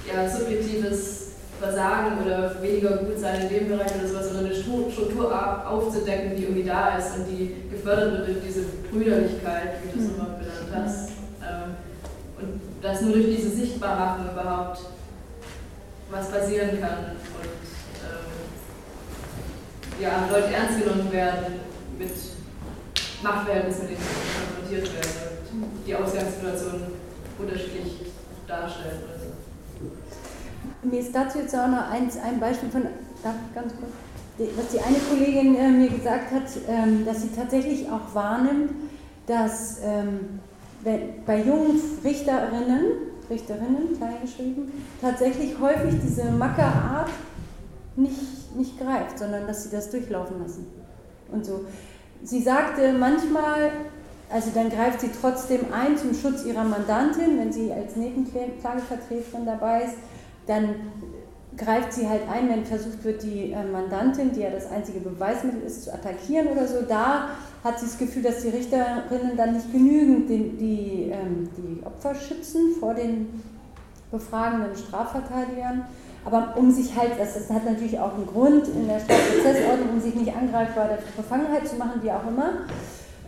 ja, subjektives Versagen oder weniger gut sein in dem Bereich oder sowas, sondern eine Struktur aufzudecken, die irgendwie da ist und die gefördert wird durch diese Brüderlichkeit, wie du es immer benannt hast. Ähm, und dass nur durch diese Sichtbarmachung überhaupt was passieren kann und ähm, ja, Leute ernst genommen werden mit Machtverhältnissen, mit denen sie konfrontiert werden und die Ausgangssituation unterschiedlich darstellen. Also. Mir ist dazu jetzt auch noch ein, ein Beispiel von, darf ich ganz kurz, was die eine Kollegin äh, mir gesagt hat, ähm, dass sie tatsächlich auch wahrnimmt, dass ähm, bei jungen Richterinnen, Richterinnen, kleingeschrieben, tatsächlich häufig diese Mackerart nicht, nicht greift, sondern dass sie das durchlaufen lassen. Und so. Sie sagte manchmal, also dann greift sie trotzdem ein zum Schutz ihrer Mandantin, wenn sie als Nebenklagevertreterin dabei ist, dann greift sie halt ein, wenn versucht wird, die äh, Mandantin, die ja das einzige Beweismittel ist, zu attackieren oder so. Da hat sie das Gefühl, dass die Richterinnen dann nicht genügend die, die, ähm, die Opfer schützen vor den befragenden Strafverteidigern. Aber um sich halt, das, das hat natürlich auch einen Grund in der Strafprozessordnung, um sich nicht angreifbar der Befangenheit zu machen, wie auch immer.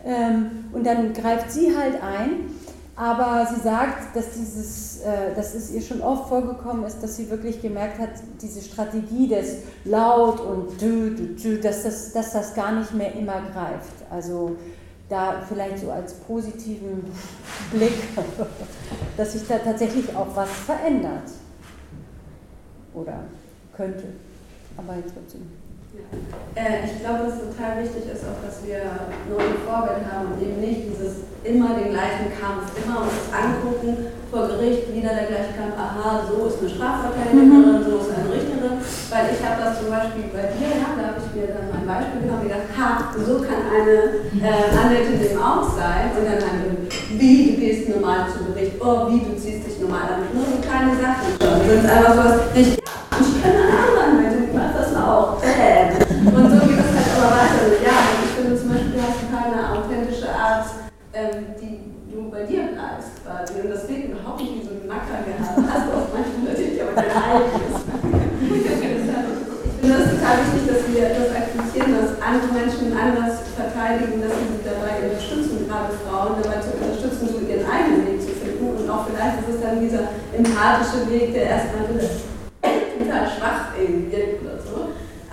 Ähm, und dann greift sie halt ein. Aber sie sagt, dass, dieses, äh, dass es ihr schon oft vorgekommen ist, dass sie wirklich gemerkt hat, diese Strategie des laut und dü, dü, dü, dass, das, dass das gar nicht mehr immer greift. Also da vielleicht so als positiven Blick, dass sich da tatsächlich auch was verändert. Oder könnte. Aber jetzt trotzdem. Äh, ich glaube, dass es total wichtig ist, auch dass wir nur ein Vorbild haben und eben nicht dieses immer den gleichen Kampf, immer uns angucken, vor Gericht wieder der gleiche Kampf, aha, so ist eine Strafverteidigerin, so ist eine Richterin, weil ich habe das zum Beispiel bei dir, ja, da habe ich mir dann ein Beispiel genommen und gedacht, ha, so kann eine äh, Anwältin dem auch sein und dann wir, wie, du gehst normal zu Gericht, oh, wie, du ziehst dich normal damit, nur so kleine Sachen. Schon, sind einfach so was, nicht, ja, ich kann eine andere Anwältin, ich mach das auch, bam. Und so geht das halt immer weiter, ja, ich finde zum Beispiel, hast du keine authentische Art, ähm, die du bei dir bleibst quasi. Und das klingt überhaupt nicht wie so ein Macker gehabt. Hast du auch manchmal natürlich, aber dein eigenes. Ich finde das total wichtig, dass wir das akzeptieren, dass andere Menschen anders verteidigen, dass sie sich dabei unterstützen, gerade Frauen dabei zu unterstützen, so ihren eigenen Weg zu finden. Und auch vielleicht ist es dann dieser empathische Weg, der erstmal total schwach irgendwie wirkt.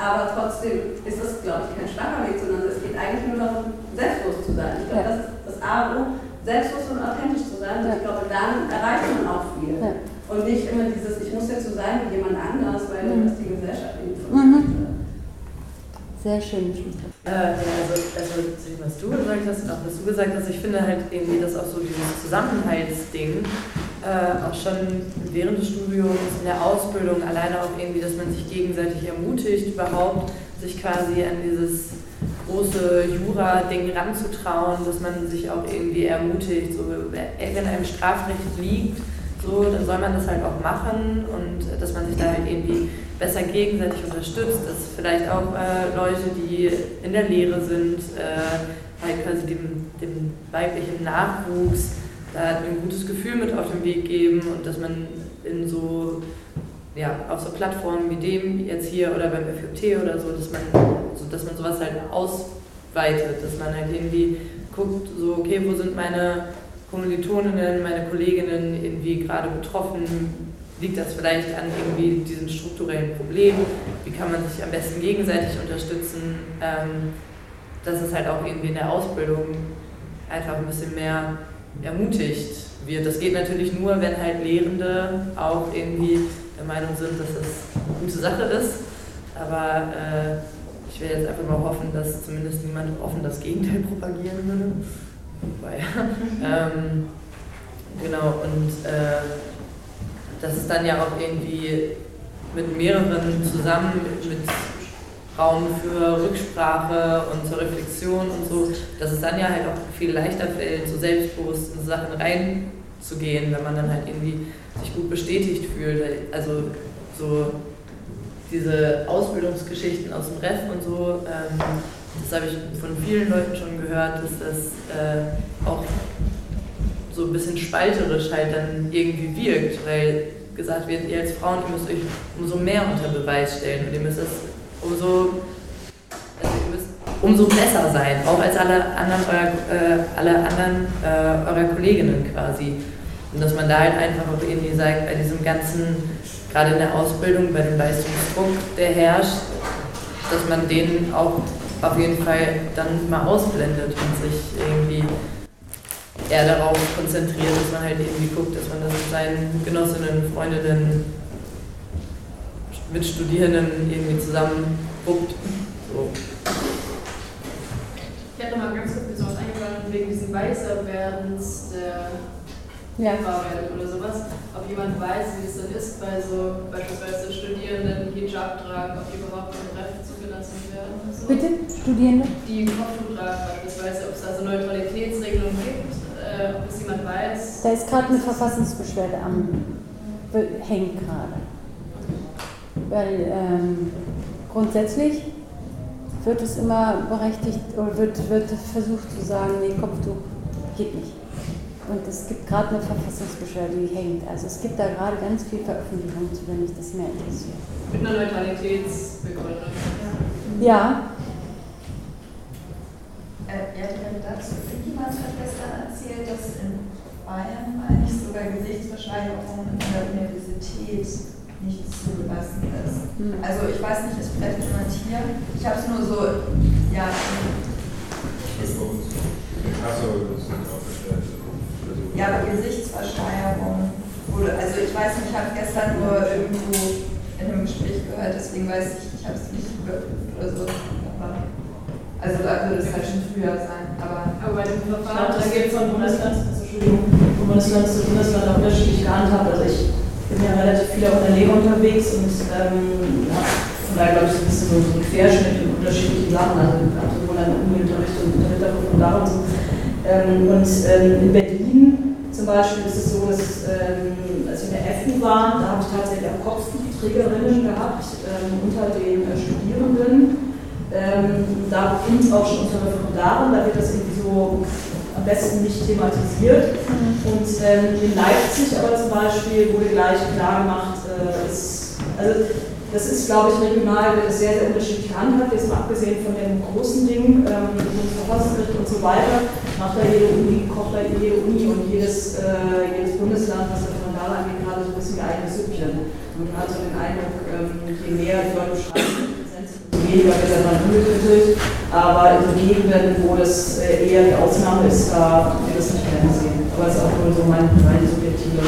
Aber trotzdem ist das, glaube ich, kein schwacher Weg, sondern es geht eigentlich nur darum, selbstlos zu sein. Ich glaube, das ist das A und O, selbstlos und authentisch zu sein. Und ich glaube, dann erreicht man auch viel. Ja. Und nicht immer dieses, ich muss jetzt so sein wie jemand anders, weil mhm. das die Gesellschaft eben von mhm. Sehr schön. Äh, ja, also erstmal was du gesagt hast und auch was du gesagt hast, ich finde halt irgendwie, dass auch so dieses Zusammenhaltsding äh, auch schon während des Studiums, in der Ausbildung, alleine auch irgendwie, dass man sich gegenseitig ermutigt, überhaupt sich quasi an dieses große Jura-Ding ranzutrauen, dass man sich auch irgendwie ermutigt, so, wenn einem Strafrecht liegt, so, dann soll man das halt auch machen und dass man sich da halt irgendwie besser gegenseitig unterstützt, dass vielleicht auch äh, Leute, die in der Lehre sind, äh, halt quasi dem, dem weiblichen Nachwuchs da ein gutes Gefühl mit auf den Weg geben und dass man in so ja, auf so Plattformen wie dem jetzt hier oder beim FJT oder so, dass man, so, dass man sowas halt ausweitet, dass man halt irgendwie guckt, so, okay, wo sind meine Kommilitoninnen, meine Kolleginnen irgendwie gerade betroffen? Liegt das vielleicht an irgendwie diesem strukturellen Problem? Wie kann man sich am besten gegenseitig unterstützen? Ähm, dass es halt auch irgendwie in der Ausbildung einfach ein bisschen mehr ermutigt wird. Das geht natürlich nur, wenn halt Lehrende auch irgendwie der Meinung sind, dass das eine gute Sache ist. Aber äh, ich will jetzt einfach mal hoffen, dass zumindest niemand offen das Gegenteil propagieren würde. Wobei, ähm, genau, und äh, das ist dann ja auch irgendwie mit mehreren zusammen, mit Raum für Rücksprache und zur Reflexion und so, dass es dann ja halt auch viel leichter fällt, so selbstbewusst in Sachen reinzugehen, wenn man dann halt irgendwie sich gut bestätigt fühlt. Also so diese Ausbildungsgeschichten aus dem Ref und so, ähm, das habe ich von vielen Leuten schon gehört, dass das äh, auch so ein bisschen spalterisch halt dann irgendwie wirkt, weil gesagt wird, ihr als Frauen, ihr müsst euch umso mehr unter Beweis stellen und ihr müsst es umso, also müsst umso besser sein, auch als alle anderen, euer, äh, alle anderen äh, eurer Kolleginnen quasi. Und dass man da halt einfach auch irgendwie sagt, bei diesem ganzen, gerade in der Ausbildung, bei dem Leistungsdruck, der herrscht, dass man den auch auf jeden Fall dann mal ausblendet und sich irgendwie eher darauf konzentriert, dass man halt irgendwie guckt, dass man das mit seinen Genossinnen, Freundinnen, Mitstudierenden irgendwie zusammen guckt. So. Ich hätte nochmal ganz kurz mir sowas eingefallen, wegen diesen Weißerwerdens der ja. oder sowas, ob jemand weiß, wie es dann ist, bei so beispielsweise Studierenden, die Hijab tragen, ob die überhaupt im Recht zugelassen werden. So. Bitte? Studierende? Die Kopftuch tragen beispielsweise, ob es da so Neutralitätsregelungen gibt, äh, ob es jemand weiß. Da ist gerade eine Verfassungsbeschwerde am hängt gerade. Weil ähm, grundsätzlich wird es immer berechtigt oder wird, wird versucht zu sagen, nee, Kopftuch geht nicht. Und es gibt gerade eine Verfassungsbeschwerde, die hängt. Also es gibt da gerade ganz viel Veröffentlichungen zu, wenn mich das mehr interessiert. Mit einer Neutralitätsbegründung. Ja. ja. Äh, ja, dazu. Jemand hat gestern erzählt, dass in Bayern, meine ich, sogar Gesichtsverschleierung in der Universität nicht zugelassen ist. Hm. Also ich weiß nicht, ist vielleicht jemand hier. Ich habe es nur so, ja. Ist. Ja, aber Gesichtsversteigerung also ich weiß nicht, ich habe gestern nur irgendwo in einem Gespräch gehört, deswegen weiß ich, ich habe es nicht überprüft oder so. Aber, Also da würde es halt schon früher sein. Aber, aber bei dem Verfahren, da geht es von Bundesland, Entschuldigung, von Bundesland zu Bundesland auch unterschiedlich gehandhabt. Also ich bin ja relativ viel auch in der Lehre unterwegs und ähm, von daher glaube ich ein bisschen so ein Querschnitt in unterschiedlichen Sachen, also sowohl an Uniunterricht und Hintergrund und so. Ähm, und ähm, in Berlin zum Beispiel ist es so, dass ähm, als ich in der FU war, da habe ich tatsächlich auch Kopfträgerinnen gehabt ähm, unter den äh, Studierenden ähm, da beginnt auch schon unsere Referendare, da wird das irgendwie so am besten nicht thematisiert. Mhm. Und ähm, in Leipzig aber zum Beispiel wurde gleich klar gemacht, äh, ist, also das ist, glaube ich, regional wird das sehr, sehr unterschiedlich gehandhabt, jetzt mal abgesehen von den großen Dingen, ähm, und so weiter, macht da jede Uni, kocht da jede Uni und jedes, äh, jedes Bundesland, was Referendare angeht, gerade so ein bisschen ihr eigenes Süppchen. Und man hat so den Eindruck, ähm, je mehr die Leute schreiben, weniger wird dann ungetötet, aber in Gegenden, wo das äh, eher die Ausnahme ist, da wird es nicht mehr gesehen. Aber es ist auch nur so mein, meine subjektive.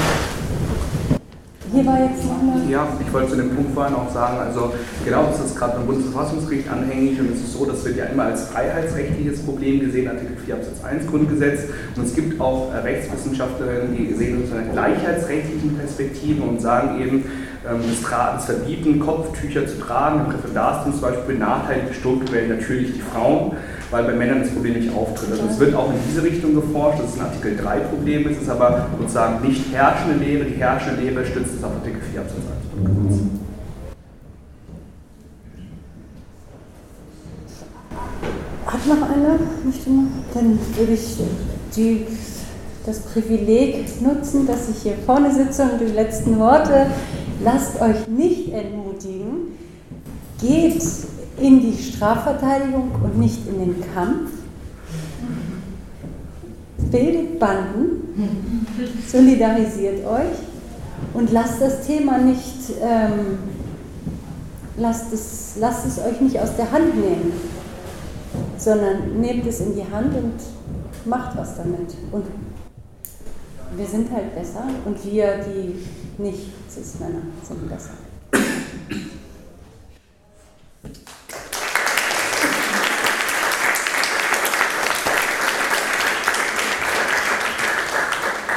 Hier war jetzt noch eine. Ja, ich wollte zu dem Punkt vorhin auch sagen, also genau, das ist gerade beim Bundesverfassungsgericht anhängig und es ist so, das wird ja immer als freiheitsrechtliches Problem gesehen, Artikel 4 Absatz 1 Grundgesetz. Und es gibt auch äh, Rechtswissenschaftlerinnen, die sehen das aus einer gleichheitsrechtlichen Perspektive und sagen eben, ähm, das, das Verbieten, Kopftücher zu tragen, im Referendarstum zum Beispiel benachteiligt strukturell natürlich die Frauen, weil bei Männern das Problem nicht auftritt. Also es wird auch in diese Richtung geforscht, das ist ein Artikel 3 Problem, es ist aber sozusagen nicht herrschende Lehre, die herrschende Lehre stützt es auf Artikel 4 Absatz 1. Hat noch einer? Dann würde ich die, das Privileg nutzen, dass ich hier vorne sitze und die letzten Worte lasst euch nicht entmutigen, geht in die Strafverteidigung und nicht in den Kampf, bildet Banden, solidarisiert euch. Und lasst das Thema nicht, ähm, lasst, es, lasst es euch nicht aus der Hand nehmen, sondern nehmt es in die Hand und macht was damit. Und wir sind halt besser und wir, die nicht Cis-Männer, sind besser.